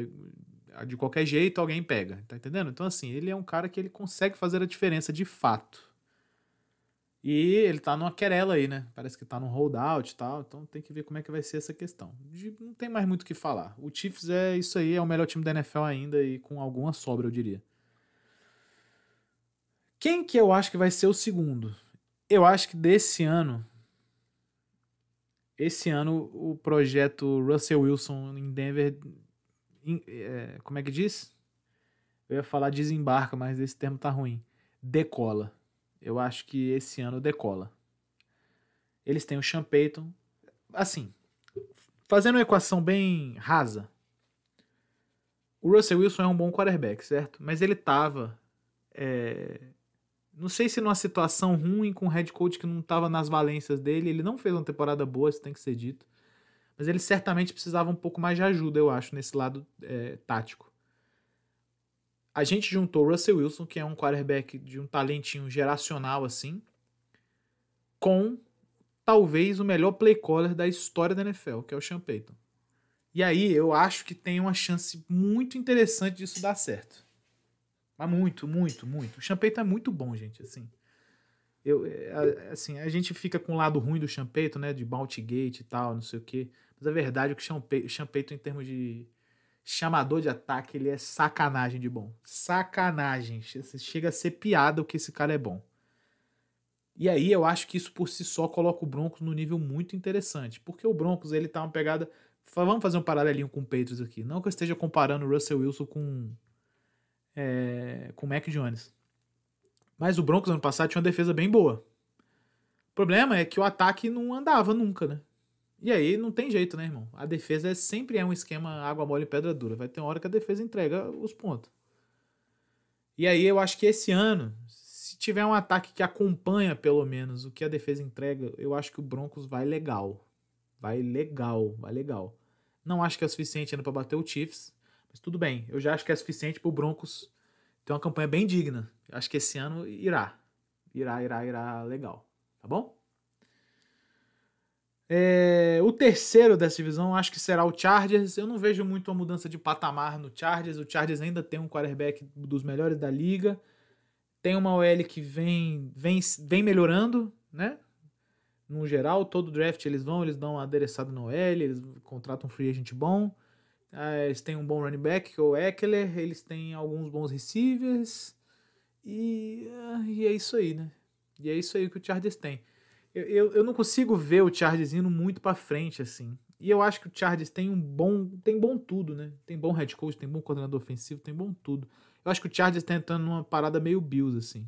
de qualquer jeito, alguém pega, tá entendendo? Então, assim, ele é um cara que ele consegue fazer a diferença de fato. E ele tá numa querela aí, né? Parece que tá num holdout e tal, então tem que ver como é que vai ser essa questão. Não tem mais muito o que falar. O Chiefs é isso aí, é o melhor time da NFL ainda e com alguma sobra, eu diria. Quem que eu acho que vai ser o segundo? Eu acho que desse ano esse ano, o projeto Russell Wilson em Denver. Em, é, como é que diz? Eu ia falar desembarca, mas esse termo tá ruim. Decola. Eu acho que esse ano decola. Eles têm o Sean Payton. Assim, fazendo uma equação bem rasa. O Russell Wilson é um bom quarterback, certo? Mas ele tava é, não sei se numa situação ruim com o head coach que não estava nas valências dele, ele não fez uma temporada boa, isso tem que ser dito. Mas ele certamente precisava um pouco mais de ajuda, eu acho, nesse lado é, tático. A gente juntou Russell Wilson, que é um quarterback de um talentinho geracional assim, com talvez o melhor play caller da história da NFL, que é o Sean Payton. E aí eu acho que tem uma chance muito interessante disso dar certo. Mas muito, muito, muito. O Champeito é muito bom, gente, assim. Eu, é, assim, a gente fica com o lado ruim do Champeito, né, de Baltigate e tal, não sei o quê. Mas a verdade é que o Champeito, em termos de chamador de ataque, ele é sacanagem de bom. Sacanagem. Chega a ser piada o que esse cara é bom. E aí eu acho que isso por si só coloca o Broncos no nível muito interessante. Porque o Broncos, ele tá uma pegada... Vamos fazer um paralelinho com o Patriots aqui. Não que eu esteja comparando o Russell Wilson com é, com o Mac Jones. Mas o Broncos ano passado tinha uma defesa bem boa. O problema é que o ataque não andava nunca, né? E aí não tem jeito, né, irmão? A defesa é, sempre é um esquema água mole e pedra dura. Vai ter uma hora que a defesa entrega os pontos. E aí eu acho que esse ano, se tiver um ataque que acompanha pelo menos o que a defesa entrega, eu acho que o Broncos vai legal. Vai legal, vai legal. Não acho que é suficiente ainda para bater o Chiefs. Mas tudo bem, eu já acho que é suficiente para o Broncos ter uma campanha bem digna. Eu acho que esse ano irá. Irá, irá, irá legal. Tá bom? É, o terceiro dessa divisão acho que será o Chargers. Eu não vejo muito uma mudança de patamar no Chargers. O Chargers ainda tem um quarterback dos melhores da liga. Tem uma OL que vem, vem, vem melhorando, né? No geral, todo draft eles vão, eles dão uma adereçada no OL, eles contratam um free agent bom. Ah, eles têm um bom running back, que é o Eckler, eles têm alguns bons receivers, e, ah, e é isso aí, né? E é isso aí que o Chargers tem. Eu, eu, eu não consigo ver o Chargers indo muito para frente, assim. E eu acho que o Chargers tem um bom. Tem bom tudo, né? Tem bom head coach, tem bom coordenador ofensivo, tem bom tudo. Eu acho que o Chargers tá entrando numa parada meio Bills, assim.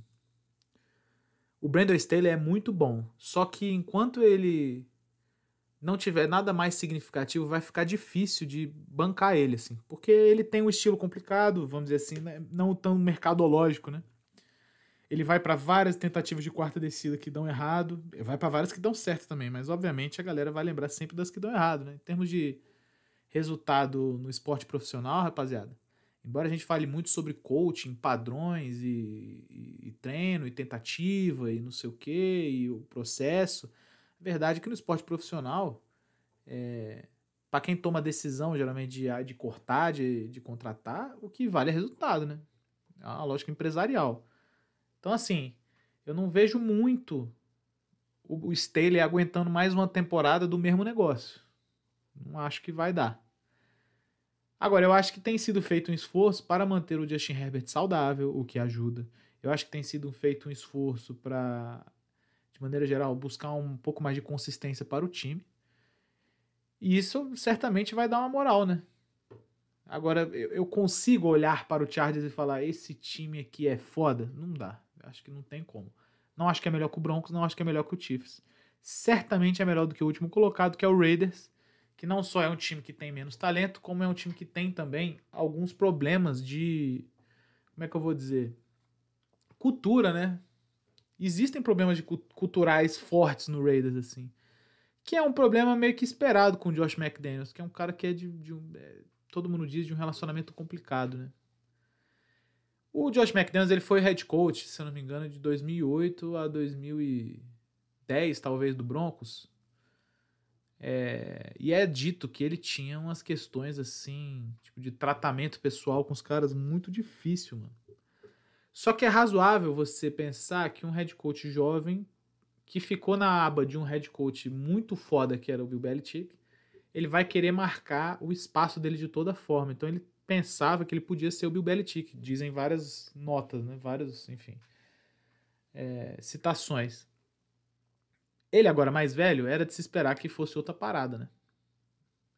O Brandon Staley é muito bom. Só que enquanto ele não tiver nada mais significativo, vai ficar difícil de bancar ele, assim. Porque ele tem um estilo complicado, vamos dizer assim, né? não tão mercadológico, né? Ele vai para várias tentativas de quarta descida que dão errado, vai para várias que dão certo também, mas obviamente a galera vai lembrar sempre das que dão errado, né? Em termos de resultado no esporte profissional, rapaziada, embora a gente fale muito sobre coaching, padrões e, e, e treino e tentativa e não sei o que, e o processo, verdade que no esporte profissional, é, para quem toma decisão geralmente de, de cortar, de, de contratar, o que vale é resultado, né? É uma lógica empresarial. Então, assim, eu não vejo muito o, o Staley aguentando mais uma temporada do mesmo negócio. Não acho que vai dar. Agora, eu acho que tem sido feito um esforço para manter o Justin Herbert saudável, o que ajuda. Eu acho que tem sido feito um esforço para, maneira geral, buscar um pouco mais de consistência para o time. E isso certamente vai dar uma moral, né? Agora, eu consigo olhar para o Chargers e falar: esse time aqui é foda? Não dá. Acho que não tem como. Não acho que é melhor que o Broncos, não acho que é melhor que o Chiefs. Certamente é melhor do que o último colocado, que é o Raiders que não só é um time que tem menos talento, como é um time que tem também alguns problemas de. Como é que eu vou dizer? Cultura, né? Existem problemas de culturais fortes no Raiders, assim. Que é um problema meio que esperado com o Josh McDaniels, que é um cara que é de, de um. É, todo mundo diz de um relacionamento complicado, né? O Josh McDaniels ele foi head coach, se eu não me engano, de 2008 a 2010, talvez, do Broncos. É, e é dito que ele tinha umas questões assim, tipo de tratamento pessoal com os caras muito difícil, mano. Só que é razoável você pensar que um head coach jovem que ficou na aba de um head coach muito foda que era o Bill Belichick, ele vai querer marcar o espaço dele de toda forma. Então ele pensava que ele podia ser o Bill Belichick, dizem várias notas, né? Várias, enfim, é, citações. Ele agora mais velho, era de se esperar que fosse outra parada, né?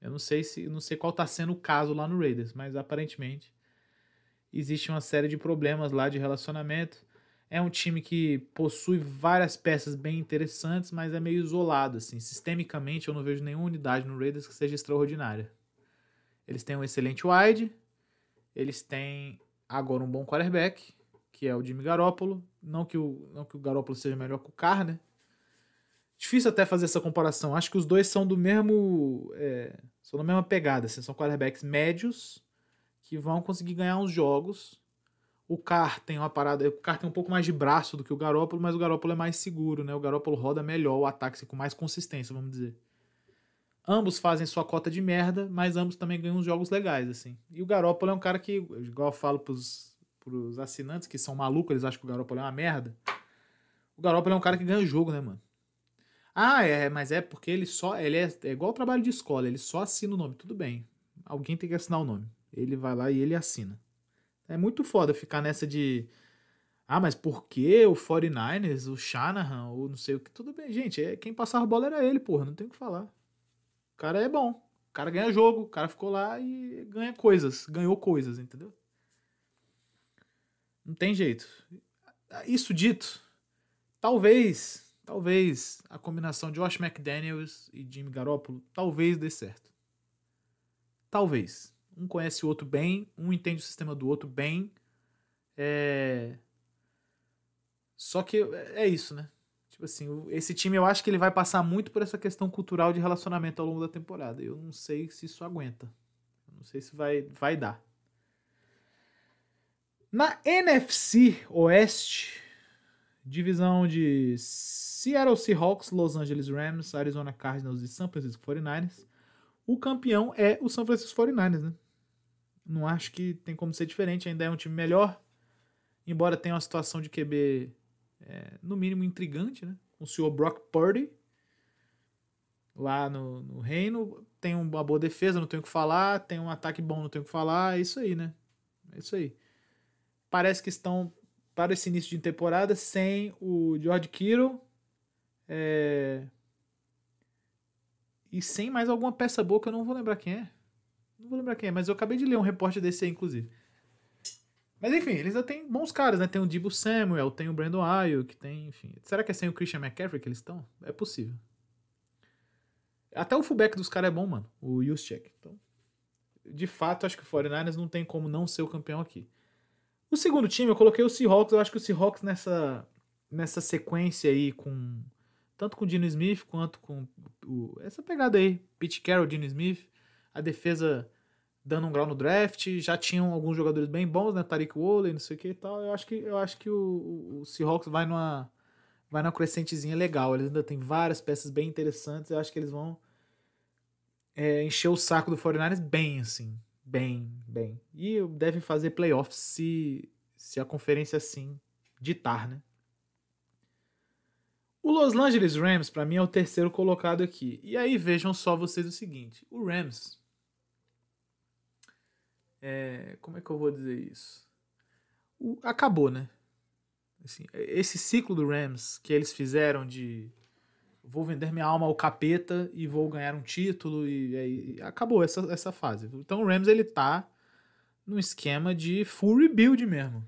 Eu não sei se, não sei qual tá sendo o caso lá no Raiders, mas aparentemente existe uma série de problemas lá de relacionamento. É um time que possui várias peças bem interessantes, mas é meio isolado assim. Sistemicamente, eu não vejo nenhuma unidade no Raiders que seja extraordinária. Eles têm um excelente wide, eles têm agora um bom quarterback, que é o Jimmy Garoppolo. Não que o, não que o Garoppolo seja melhor que o Carr, né? Difícil até fazer essa comparação. Acho que os dois são do mesmo. É, são da mesma pegada. Assim, são quarterbacks médios que vão conseguir ganhar uns jogos. O Carr tem uma parada. O Carr tem um pouco mais de braço do que o Garópolo, mas o Garópolo é mais seguro, né? O Garópolo roda melhor o ataque com mais consistência, vamos dizer. Ambos fazem sua cota de merda, mas ambos também ganham uns jogos legais, assim. E o Garópolo é um cara que, igual eu falo pros, pros assinantes que são malucos, eles acham que o Garópolo é uma merda. O Garópolo é um cara que ganha jogo, né, mano? Ah, é, mas é porque ele só. Ele é, é igual o trabalho de escola, ele só assina o nome. Tudo bem. Alguém tem que assinar o nome. Ele vai lá e ele assina. É muito foda ficar nessa de. Ah, mas por que o 49ers, o Shanahan, ou não sei o que? Tudo bem, gente. É, quem passava a bola era ele, porra. Não tem o que falar. O cara é bom. O cara ganha jogo. O cara ficou lá e ganha coisas. Ganhou coisas, entendeu? Não tem jeito. Isso dito, talvez Talvez a combinação de Josh McDaniels e Jimmy Garoppolo talvez dê certo. Talvez. Um conhece o outro bem, um entende o sistema do outro bem. É... Só que é isso, né? Tipo assim, esse time eu acho que ele vai passar muito por essa questão cultural de relacionamento ao longo da temporada. Eu não sei se isso aguenta. Eu não sei se vai, vai dar. Na NFC Oeste, divisão de Seattle Seahawks, Los Angeles Rams, Arizona Cardinals e San Francisco 49ers. O campeão é o San Francisco 49ers, né? Não acho que tem como ser diferente, ainda é um time melhor, embora tenha uma situação de QB é, no mínimo intrigante, né? O senhor Brock Purdy lá no, no reino, tem uma boa defesa, não tenho o que falar, tem um ataque bom, não tenho o que falar, é isso aí, né? É isso aí. Parece que estão para esse início de temporada sem o George Kittle é... E sem mais alguma peça boa que eu não vou lembrar quem é. Não vou lembrar quem é, mas eu acabei de ler um repórter desse aí, inclusive. Mas enfim, eles já têm bons caras, né? Tem o Dibu Samuel, tem o Brandon Ayuk, tem, enfim. Será que é sem o Christian McCaffrey que eles estão? É possível. Até o fullback dos caras é bom, mano. O Juszczyk. Então, de fato, acho que o 49ers não tem como não ser o campeão aqui. O segundo time, eu coloquei o Seahawks. Eu acho que o Seahawks nessa, nessa sequência aí, com tanto com o Dino Smith quanto com o, essa pegada aí, Pete Carroll, Dino Smith, a defesa dando um grau no draft, já tinham alguns jogadores bem bons, né, Tariq Woolen, não sei o que e tal. Eu acho que eu acho que o, o Seahawks vai numa vai numa crescentezinha legal. Eles ainda tem várias peças bem interessantes. Eu acho que eles vão é, encher o saco do 49ers bem, assim. Bem, bem. E devem fazer playoffs se, se a conferência assim ditar, né? O Los Angeles Rams, para mim, é o terceiro colocado aqui. E aí vejam só vocês o seguinte: o Rams. É, como é que eu vou dizer isso? O, acabou, né? Assim, esse ciclo do Rams que eles fizeram de vou vender minha alma ao capeta e vou ganhar um título e acabou essa, essa fase. Então o Rams ele tá num esquema de full rebuild mesmo.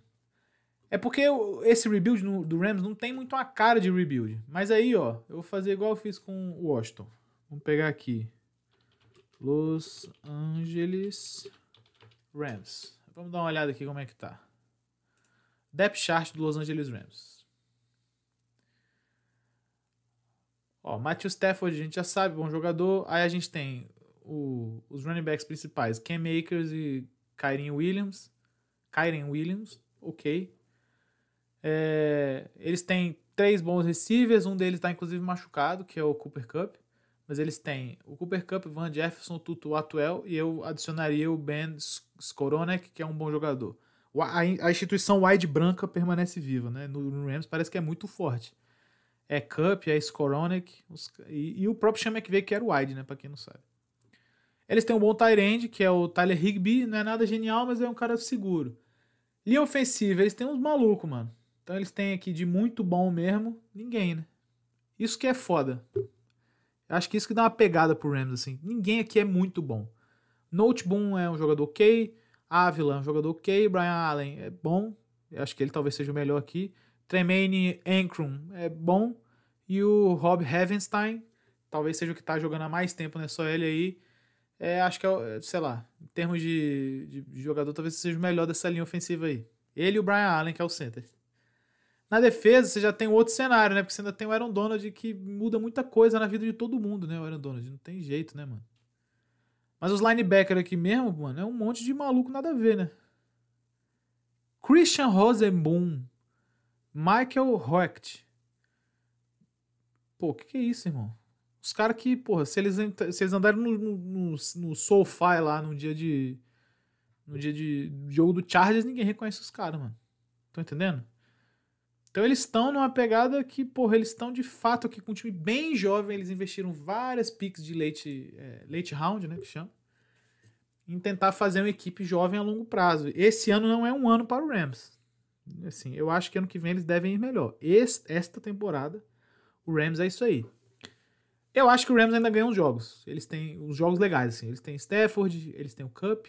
É porque esse rebuild do Rams não tem muito a cara de rebuild. Mas aí, ó, eu vou fazer igual eu fiz com o Washington. Vamos pegar aqui. Los Angeles Rams. Vamos dar uma olhada aqui como é que tá. Depth chart do Los Angeles Rams. Ó, Matthew Stafford, a gente já sabe, bom jogador. Aí a gente tem o, os running backs principais, Cam Akers e Kyren Williams. Kyren Williams, ok. É, eles têm três bons receivers, um deles está inclusive machucado, que é o Cooper Cup. Mas eles têm o Cooper Cup, Van Jefferson, Tutu Atuel e eu adicionaria o Ben Skoronek, que é um bom jogador. A, instituição wide branca permanece viva, né? No, Rams parece que é muito forte é Cup, é Skoronek e, e, o próprio Sean McVay, que era wide, né, pra quem não sabe. Eles têm um bom tight end, que é o Tyler Higby, não é nada genial, mas é um cara seguro. Linha ofensiva, eles têm uns malucos, mano. Então eles têm aqui de muito bom mesmo, ninguém, né? Isso que é foda. Acho que isso que dá uma pegada pro Rams, assim. Ninguém aqui é muito bom. Noteboom é um jogador ok, Avila é um jogador ok, Brian Allen é bom, acho que ele talvez seja o melhor aqui. Tremaine Ankrum é bom. E o Rob Heavenstein, talvez seja o que está jogando há mais tempo nessa OL aí. É, acho que é, sei lá, em termos de, de, jogador, talvez seja o melhor dessa linha ofensiva aí. Ele e o Brian Allen, que é o center. Na defesa, você já tem outro cenário, né? Porque você ainda tem o Aaron Donald que muda muita coisa na vida de todo mundo, né? O Aaron Donald. Não tem jeito, né, mano? Mas os linebackers aqui mesmo, mano, é um monte de maluco nada a ver, né? Christian Rosenboom Michael Hoect. Pô, o que, que é isso, irmão? Os caras que, porra, se eles, se eles andarem no, no, no SoFi lá no dia de. No dia de jogo do Chargers, ninguém reconhece os caras, mano. Estão entendendo? Então eles estão numa pegada que, porra, eles estão de fato aqui com um time bem jovem. Eles investiram várias picks de late, é, late round, né? Que chama. Em tentar fazer uma equipe jovem a longo prazo. Esse ano não é um ano para o Rams. Assim, eu acho que ano que vem eles devem ir melhor. Esse, esta temporada, o Rams é isso aí. Eu acho que o Rams ainda ganha uns jogos. Eles têm os jogos legais, assim. Eles têm Stafford, eles têm o Cup,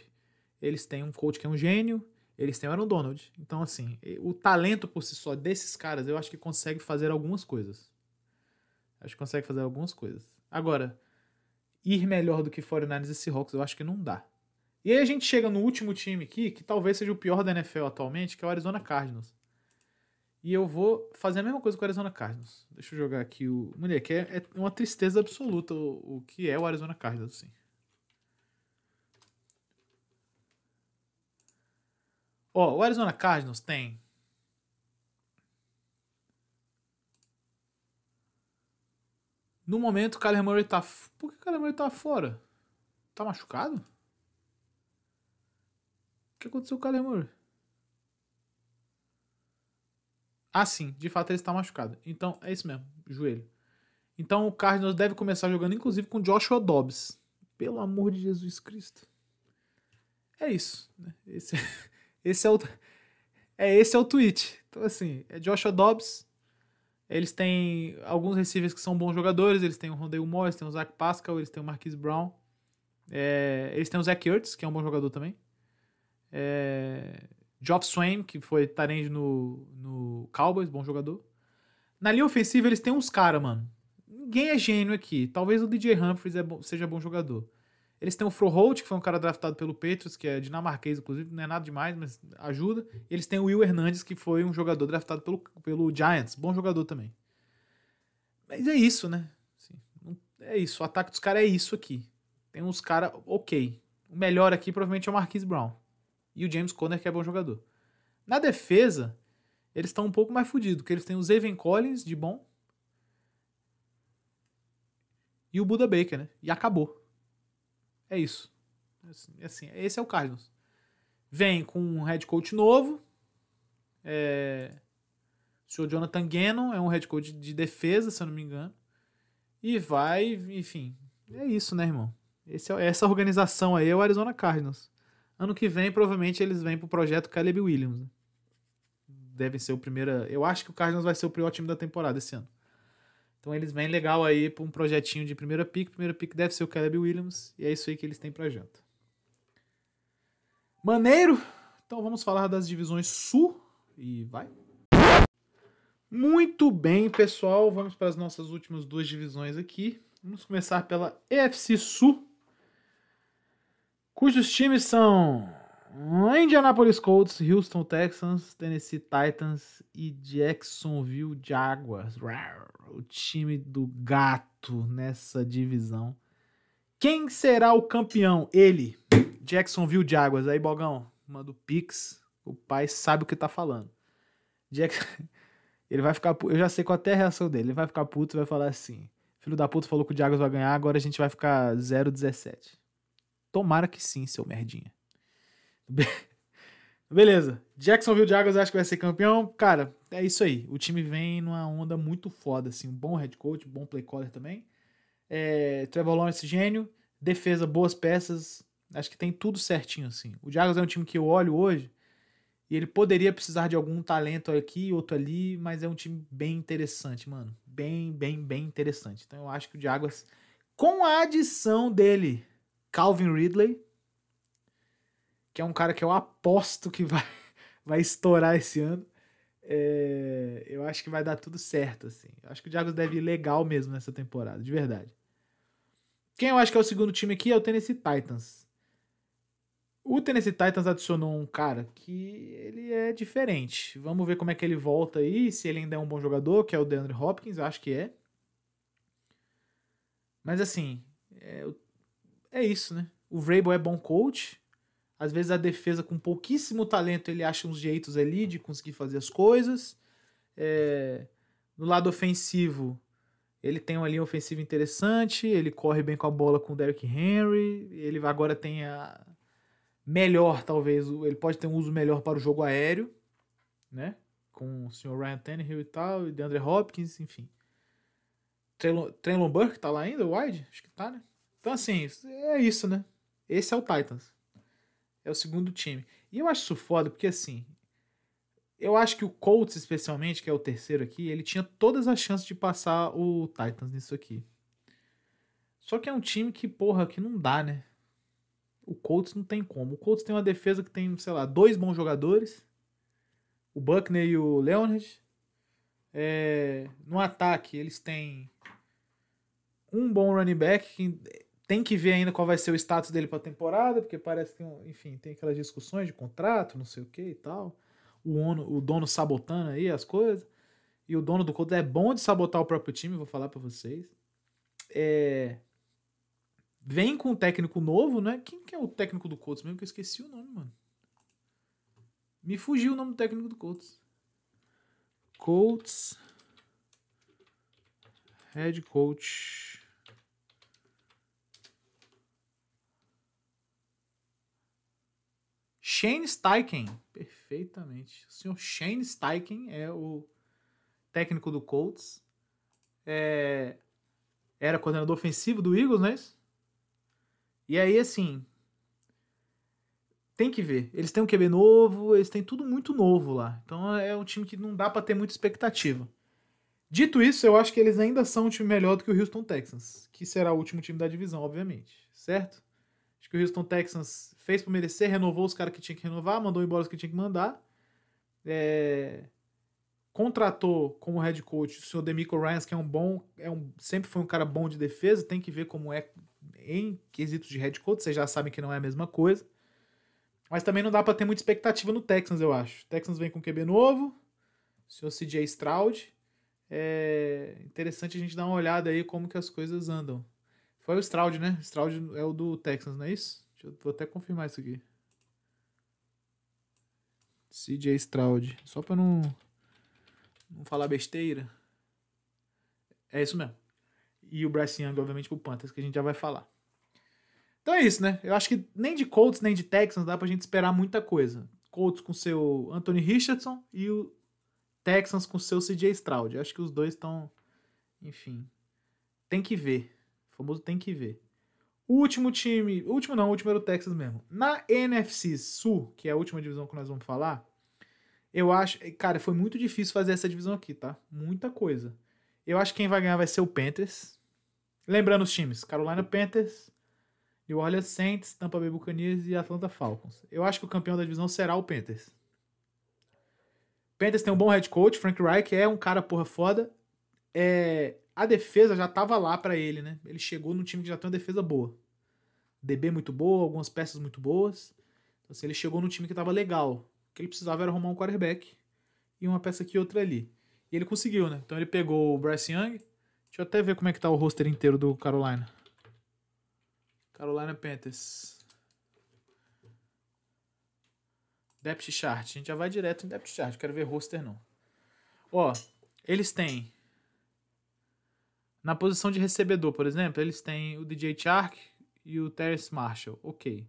eles têm um coach que é um gênio, eles têm o Aaron Donald. Então, assim, o talento por si só desses caras, eu acho que consegue fazer algumas coisas. Acho que consegue fazer algumas coisas. Agora, ir melhor do que 49ers e Seahawks, eu acho que não dá. E aí a gente chega no último time aqui, que talvez seja o pior da NFL atualmente, que é o Arizona Cardinals. E eu vou fazer a mesma coisa com o Arizona Cardinals. Deixa eu jogar aqui o. Mulher, que é, é uma tristeza absoluta o, o que é o Arizona Cardinals, assim. Ó, o Arizona Cardinals tem. No momento, o Kyler Murray tá. Por que o Kyler Murray tá fora? Tá machucado? O que aconteceu com o Kyler Murray? Ah, sim, de fato ele está machucado. Então, é isso mesmo, joelho. Então o Cardinals deve começar jogando, inclusive, com Joshua Dobbs. Pelo amor de Jesus Cristo. É isso. Né? Esse, esse, é o, é, esse é o tweet. Então, assim, é Joshua Dobbs. Eles têm alguns receivers que são bons jogadores. Eles têm o Rondale Moore, eles têm o Zach Pascal, eles têm o Marquise Brown. É, eles têm o Zach Ertz, que é um bom jogador também. É... Geoff Swain, que foi Tyrande no, no Cowboys, bom jogador. Na linha ofensiva, eles têm uns caras, mano. ninguém é gênio aqui. Talvez o DJ Humphries é bom, seja bom jogador. Eles têm o Froholt, que foi um cara draftado pelo Patriots, que é dinamarquês, inclusive, não é nada demais, mas ajuda. E eles têm o Will Hernandez, que foi um jogador draftado pelo, pelo Giants, bom jogador também. Mas é isso, né? Assim, é isso, o ataque dos caras é isso aqui. Tem uns caras ok. O melhor aqui provavelmente é o Marquise Brown. E o James Conner, que é bom jogador. Na defesa, eles estão um pouco mais fodidos, porque eles têm o Zayvon Collins, de bom, e o Buda Baker, né? E acabou. É isso. Assim, assim, esse é o Cardinals. Vem com um head coach novo. É... O senhor Jonathan Gannon é um head coach de defesa, se eu não me engano. E vai, enfim. É isso, né, irmão? Esse é, essa organização aí é o Arizona Cardinals. Ano que vem, provavelmente, eles vêm pro projeto Caleb Williams. Né? Deve ser o primeiro. Eu acho que o Cardinals vai ser o pior time da temporada esse ano. Então eles vêm legal aí para um projetinho de primeira pick. Primeira pick deve ser o Caleb Williams. E é isso aí que eles têm pra janta. Maneiro! Então vamos falar das divisões Sul. E vai. Muito bem, pessoal. Vamos para as nossas últimas duas divisões aqui. Vamos começar pela EFC Sul. Cujos times são Indianapolis Colts, Houston Texans, Tennessee Titans e Jacksonville Jaguars. O time do gato nessa divisão. Quem será o campeão? Ele, Jacksonville Jaguars. Aí, Bogão, manda o Pix. O pai sabe o que tá falando. Jack... Ele vai ficar. Eu já sei qual até a reação dele. Ele vai ficar puto e vai falar assim: Filho da puta falou que o Jaguars vai ganhar, agora a gente vai ficar 0-17. Tomara que sim, seu merdinha. Beleza. Jacksonville Jaguars acho que vai ser campeão. Cara, é isso aí. O time vem numa onda muito foda, assim. Um bom head coach, bom play caller também. É, Trevor Lawrence, gênio. Defesa, boas peças. Acho que tem tudo certinho, assim. O Jaguars é um time que eu olho hoje e ele poderia precisar de algum talento aqui, outro ali, mas é um time bem interessante, mano. Bem, bem, bem interessante. Então eu acho que o Jaguars, com a adição dele, Calvin Ridley, que é um cara que eu aposto que vai, vai estourar esse ano. É, eu acho que vai dar tudo certo, assim. Eu acho que o Jaguars deve ir legal mesmo nessa temporada, de verdade. Quem eu acho que é o segundo time aqui é o Tennessee Titans. O Tennessee Titans adicionou um cara que ele é diferente. Vamos ver como é que ele volta aí, se ele ainda é um bom jogador, que é o DeAndre Hopkins, eu acho que é. Mas assim, é, é isso, né? O Vrabel é bom coach, às vezes a defesa com pouquíssimo talento ele acha uns jeitos ali de conseguir fazer as coisas. É, no lado ofensivo, ele tem uma linha ofensiva interessante, ele corre bem com a bola com o Derrick Henry, ele agora tem a melhor, talvez, ele pode ter um uso melhor para o jogo aéreo, né? Com o senhor Ryan Tannehill e tal, e DeAndre Hopkins, enfim. Traylon Burke tá lá ainda, o Wide? Acho que tá, né? Então, assim, é isso, né? Esse é o Titans. É o segundo time. E eu acho isso foda, porque assim. Eu acho que o Colts, especialmente, que é o terceiro aqui, ele tinha todas as chances de passar o Titans nisso aqui. Só que é um time que, porra, que não dá, né? O Colts não tem como. O Colts tem uma defesa que tem, sei lá, dois bons jogadores. O Buckner e o Leonard. É, no ataque, eles têm um bom running back que tem que ver ainda qual vai ser o status dele para a temporada, porque parece que, enfim, tem aquelas discussões de contrato, não sei o que e tal. O, ono, o dono sabotando aí as coisas. E o dono do Colts é bom de sabotar o próprio time, vou falar para vocês. É... Vem com um técnico novo, né? Quem que é o técnico do Colts mesmo? Que eu esqueci o nome, mano. Me fugiu o nome do técnico do Colts. Colts. Head coach. Shane Steichen, perfeitamente. O senhor Shane Steichen é o técnico do Colts. É, era coordenador ofensivo do Eagles, não é isso? E aí, assim, tem que ver. Eles têm um QB novo, eles têm tudo muito novo lá. Então é um time que não dá para ter muita expectativa. Dito isso, eu acho que eles ainda são um time melhor do que o Houston Texans, que será o último time da divisão, obviamente, certo? Acho que o Houston Texans fez por merecer, renovou os caras que tinha que renovar, mandou embora os que tinha que mandar. É... contratou como head coach o senhor Demico Ryans, que é um bom, é um, sempre foi um cara bom de defesa, tem que ver como é em quesitos de head coach, vocês já sabem que não é a mesma coisa. Mas também não dá para ter muita expectativa no Texans, eu acho. O Texans vem com QB novo, o senhor CJ Stroud. É interessante a gente dar uma olhada aí como que as coisas andam. Foi o Stroud, né? Stroud é o do Texans, não é isso? Eu vou até confirmar isso aqui. CJ Stroud. Só para não, não falar besteira. É isso mesmo. E o Bryce Young, obviamente, pro Panthers, que a gente já vai falar. Então é isso, né? Eu acho que nem de Colts, nem de Texans dá pra gente esperar muita coisa. Colts com seu Anthony Richardson e o Texans com seu CJ Stroud. Eu acho que os dois estão. Enfim. Tem que ver. O famoso tem que ver. O último time. O último não, o último era o Texas mesmo. Na NFC Sul, que é a última divisão que nós vamos falar, eu acho. Cara, foi muito difícil fazer essa divisão aqui, tá? Muita coisa. Eu acho que quem vai ganhar vai ser o Panthers. Lembrando os times: Carolina Panthers, New Orleans Saints, Tampa Bay Buccaneers e Atlanta Falcons. Eu acho que o campeão da divisão será o Panthers. Panthers tem um bom head coach, Frank Reich é um cara porra foda. É, a defesa já tava lá para ele, né? Ele chegou num time que já tem uma defesa boa. DB muito boa, algumas peças muito boas. Então, assim, ele chegou num time que tava legal. O que ele precisava era arrumar um quarterback e uma peça aqui e outra ali. E ele conseguiu, né? Então ele pegou o Bryce Young. Deixa eu até ver como é que tá o roster inteiro do Carolina. Carolina Panthers. Depth chart. A gente já vai direto em depth chart. Quero ver roster não. Ó, eles têm na posição de recebedor, por exemplo, eles têm o DJ Chark e o Terrence Marshall. OK.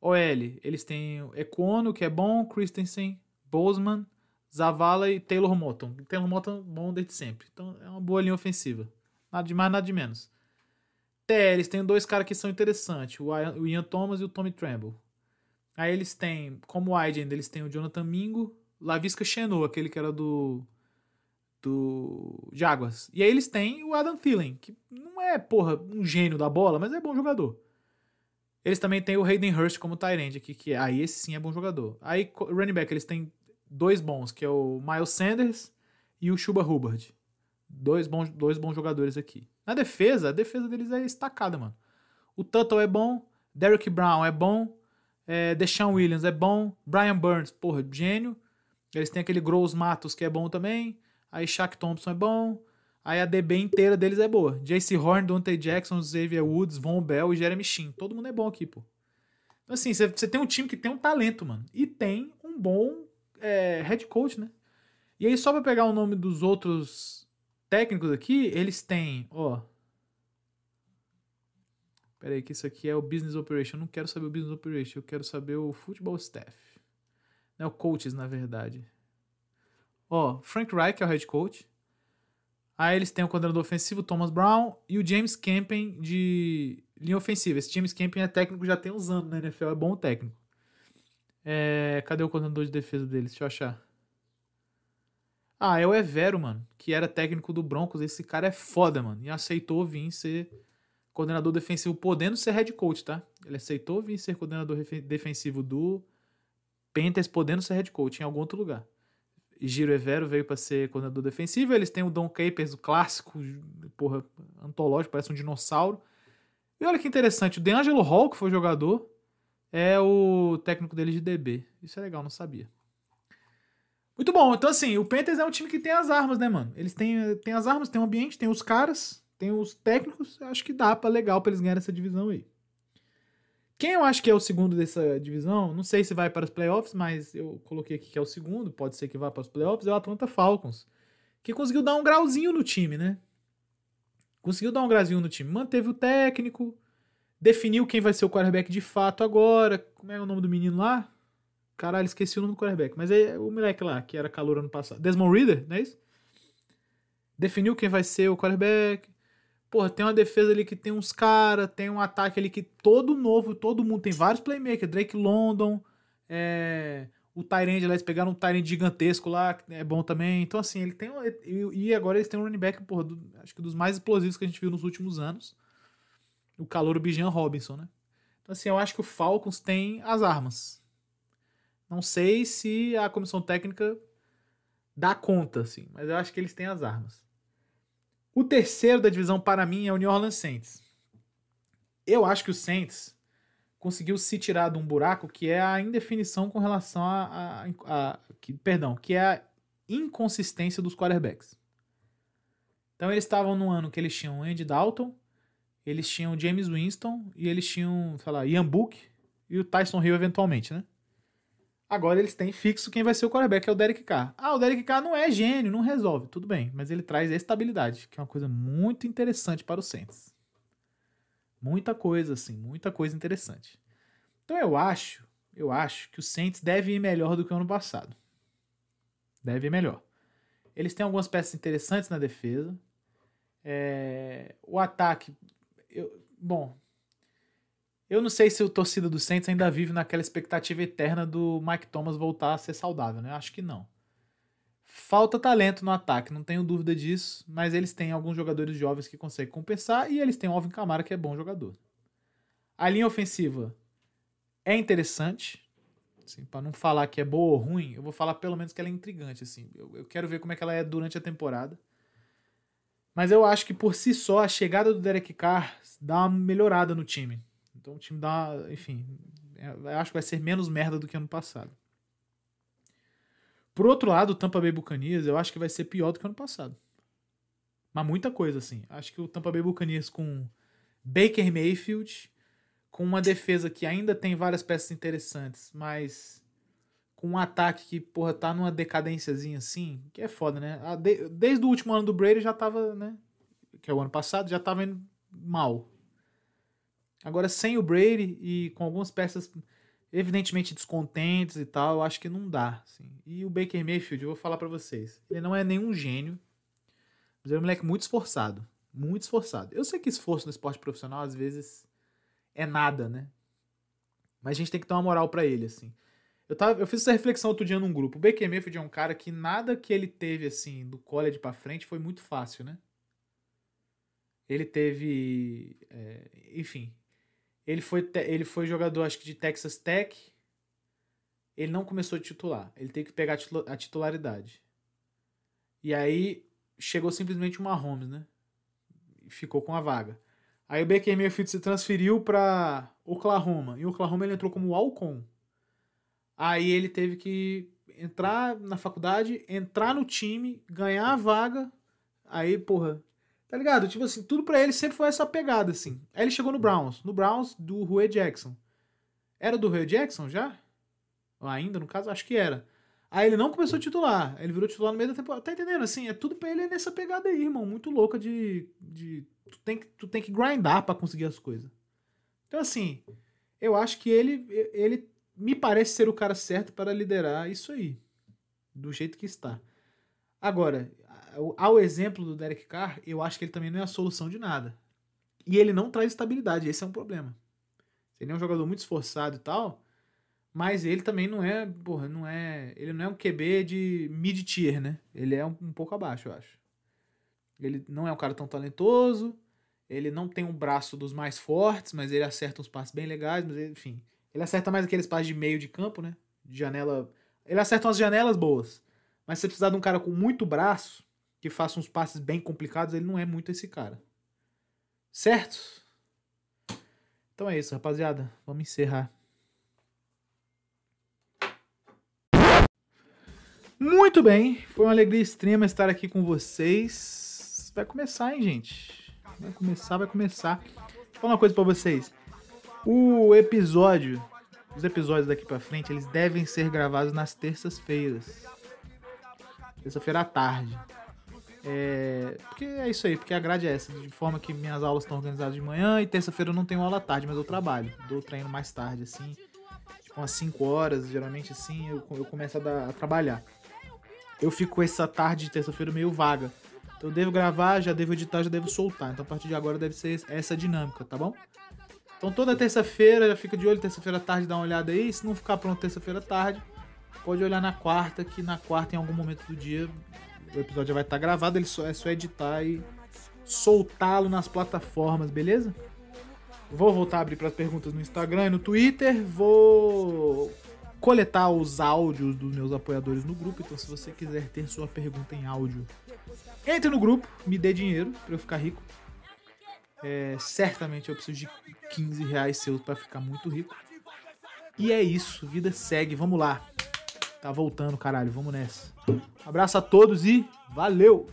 OL, eles têm o Econo, que é bom, Christensen, Bozeman, Zavala e Taylor Moton. Taylor Moton bom desde sempre. Então é uma boa linha ofensiva. Nada de mais, nada de menos. TL, eles têm dois caras que são interessantes, o Ian Thomas e o Tommy Tremble. Aí eles têm, como wide end, eles têm o Jonathan Mingo, Lavisca Chenot, aquele que era do do Jaguars. E aí eles têm o Adam Thielen, que não é, porra, um gênio da bola, mas é bom jogador. Eles também têm o Hayden Hurst como tight aqui, que aí esse sim é bom jogador. Aí running back, eles têm dois bons, que é o Miles Sanders e o Chuba Hubbard. Dois bons, dois bons jogadores aqui. Na defesa, a defesa deles é estacada, mano. O Tuttle é bom, Derrick Brown é bom, é, Deshaun Williams é bom, Brian Burns, porra, gênio. Eles têm aquele Gross Matos que é bom também. Aí Shaq Thompson é bom. Aí a DB inteira deles é boa. JC Horn, Dante Jackson, Xavier Woods, Von Bell e Jeremy Shin. Todo mundo é bom aqui, pô. Então, assim, você tem um time que tem um talento, mano. E tem um bom é, head coach, né? E aí, só pra pegar o nome dos outros técnicos aqui, eles têm, ó. Pera aí, que isso aqui é o Business Operation. Eu não quero saber o Business Operation, eu quero saber o Football Staff. Não, o Coaches, na verdade. Ó, Frank Reich é o head coach. Aí eles têm o coordenador ofensivo, Thomas Brown, e o James Campen de linha ofensiva. Esse James Campen é técnico já tem uns anos na NFL, é bom técnico. É, cadê o coordenador de defesa deles? Deixa eu achar. Ah, é o Evero, mano, que era técnico do Broncos. Esse cara é foda, mano. E aceitou vir ser coordenador defensivo, podendo ser head coach, tá? Ele aceitou vir ser coordenador defensivo do Panthers, podendo ser head coach em algum outro lugar. Giro Evero veio para ser coordenador defensivo. Eles têm o Don Capers, o clássico, porra, antológico, parece um dinossauro. E olha que interessante, o DeAngelo Hall, que foi jogador, é o técnico deles de DB. Isso é legal, não sabia. Muito bom. Então, assim, o Panthers é um time que tem as armas, né, mano? Eles têm, têm as armas, tem o ambiente, tem os caras, tem os técnicos. Acho que dá pra legal pra eles ganharem essa divisão aí. Quem eu acho que é o segundo dessa divisão, não sei se vai para os playoffs, mas eu coloquei aqui que é o segundo, pode ser que vá para os playoffs, é o Atlanta Falcons. Que conseguiu dar um grauzinho no time, né? Conseguiu dar um grauzinho no time. Manteve o técnico, definiu quem vai ser o quarterback de fato agora. Como é o nome do menino lá? Caralho, esqueci o nome do quarterback. Mas é o moleque lá, que era calor ano passado. Desmond Reader, não é isso? Definiu quem vai ser o quarterback. Porra, tem uma defesa ali que tem uns caras, tem um ataque ali que todo novo, todo mundo tem vários playmakers. Drake London, é, o Tyrande eles pegaram um Tyrande gigantesco lá, que é bom também. Então, assim, ele tem. E agora eles têm um running back, porra, do, acho que dos mais explosivos que a gente viu nos últimos anos. O calor Bijan Robinson, né? Então, assim, eu acho que o Falcons tem as armas. Não sei se a comissão técnica dar conta, assim. Mas eu acho que eles têm as armas. O terceiro da divisão, para mim, é o New Orleans Saints. Eu acho que o Saints conseguiu se tirar de um buraco que é a indefinição com relação a, a, a, que, perdão, que é a inconsistência dos quarterbacks. Então eles estavam no ano que eles tinham Andy Dalton, eles tinham James Winston e eles tinham, sei lá, Ian Book e o Tyson Hill eventualmente, né? Agora eles têm fixo quem vai ser o quarterback, que é o Derek Carr. Ah, o Derek Carr não é gênio, não resolve, tudo bem, mas ele traz estabilidade, que é uma coisa muito interessante para o Saints. Muita coisa, assim, muita coisa interessante. Então eu acho, eu acho que o Saints deve ir melhor do que o ano passado. Deve ir melhor. Eles têm algumas peças interessantes na defesa. É, o ataque. Eu, bom, eu não sei se o torcida do Saints ainda vive naquela expectativa eterna do Mike Thomas voltar a ser saudável, né? Acho que não. Falta talento no ataque, não tenho dúvida disso, mas eles têm alguns jogadores jovens que conseguem compensar e eles têm o Alvin Kamara que é bom jogador. A linha ofensiva é interessante, assim, para não falar que é boa ou ruim, eu vou falar pelo menos que ela é intrigante, assim. Eu, eu quero ver como é que ela é durante a temporada. Mas eu acho que por si só a chegada do Derek Carr dá uma melhorada no time. Então o time dá, enfim, é, acho que vai ser menos merda do que ano passado. Por outro lado, o Tampa Bay Buccaneers, eu acho que vai ser pior do que ano passado. Mas muita coisa, assim. Acho que o Tampa Bay Buccaneers com Baker Mayfield, com uma defesa que ainda tem várias peças interessantes, mas com um ataque que, porra, tá numa decadênciazinha assim, que é foda, né? Desde o último ano do Brady já tava, né? Que é o ano passado, já tava indo mal. Agora, sem o Brady e com algumas peças evidentemente descontentes e tal, eu acho que não dá. Assim. E o Baker Mayfield, eu vou falar para vocês, ele não é nenhum gênio, mas é um moleque muito esforçado. Muito esforçado. Eu sei que esforço no esporte profissional, às vezes, é nada, né? Mas a gente tem que dar uma moral para ele, assim. Eu, tava, eu fiz essa reflexão outro dia num grupo. O Baker Mayfield é um cara que nada que ele teve, assim, do college para frente foi muito fácil, né? Ele teve. É, enfim. Ele foi, ele foi jogador, acho que de Texas Tech. Ele não começou a titular. Ele teve que pegar a titularidade. E aí chegou simplesmente uma Mahomes, né? E ficou com a vaga. Aí o Baker Mayfield se transferiu para Oklahoma. E o Oklahoma ele entrou como Alcon. Aí ele teve que entrar na faculdade, entrar no time, ganhar a vaga. Aí, porra, tá ligado? Tipo assim, tudo para ele sempre foi essa pegada, assim. Aí ele chegou no Browns. No Browns do Rue Jackson. Era do Rue Jackson já? Ou ainda, no caso, acho que era. Aí ele não começou a titular. Ele virou titular no meio da temporada. Tá entendendo? Assim, é tudo pra ele nessa pegada aí, irmão. Muito louca de, de tu tem que, tu tem que grindar para conseguir as coisas. Então, assim, eu acho que ele, ele me parece ser o cara certo para liderar isso aí, do jeito que está. Agora, ao exemplo do Derek Carr, eu acho que ele também não é a solução de nada. E ele não traz estabilidade, esse é um problema. Ele é um jogador muito esforçado e tal, mas ele também não é, porra, não é, ele não é um QB de mid tier, né? Ele é um, um pouco abaixo, eu acho. Ele não é um cara tão talentoso, ele não tem um braço dos mais fortes, mas ele acerta uns passes bem legais, mas ele, enfim. Ele acerta mais aqueles passes de meio de campo, né? De janela. Ele acerta umas janelas boas. Mas se você precisar de um cara com muito braço, que faça uns passes bem complicados, ele não é muito esse cara. Certo? Então é isso, rapaziada. Vamos encerrar. Muito bem, foi uma alegria extrema estar aqui com vocês. Vai começar, hein, gente? Vai começar, vai começar. Vou falar uma coisa para vocês. O episódio, os episódios daqui para frente, eles devem ser gravados nas terças-feiras. Terça-feira à tarde. É, porque é isso aí, porque a grade é essa, de forma que minhas aulas estão organizadas de manhã e terça-feira eu não tenho aula à tarde, mas eu trabalho. Dou treino mais tarde, assim, tipo umas 5 horas, geralmente assim, eu, eu começo a, dar, a trabalhar. Eu fico essa tarde de terça-feira meio vaga. Então eu devo gravar, já devo editar, já devo soltar. Então a partir de agora deve ser essa dinâmica, tá bom? Então toda terça-feira, já fica de olho, terça-feira à tarde, dá uma olhada aí. Se não ficar pronto terça-feira à tarde, pode olhar na quarta, que na quarta, em algum momento do dia, o episódio já vai estar gravado, ele só, é só editar e soltá-lo nas plataformas, beleza? Vou voltar a abrir para as perguntas no Instagram e no Twitter. Vou coletar os áudios dos meus apoiadores no grupo. Então, se você quiser ter sua pergunta em áudio, entre no grupo, me dê dinheiro pra eu ficar rico. É, certamente eu preciso de 15 reais seus pra ficar muito rico. E é isso, vida segue, vamos lá. Tá voltando, caralho, vamos nessa. Abraço a todos e valeu!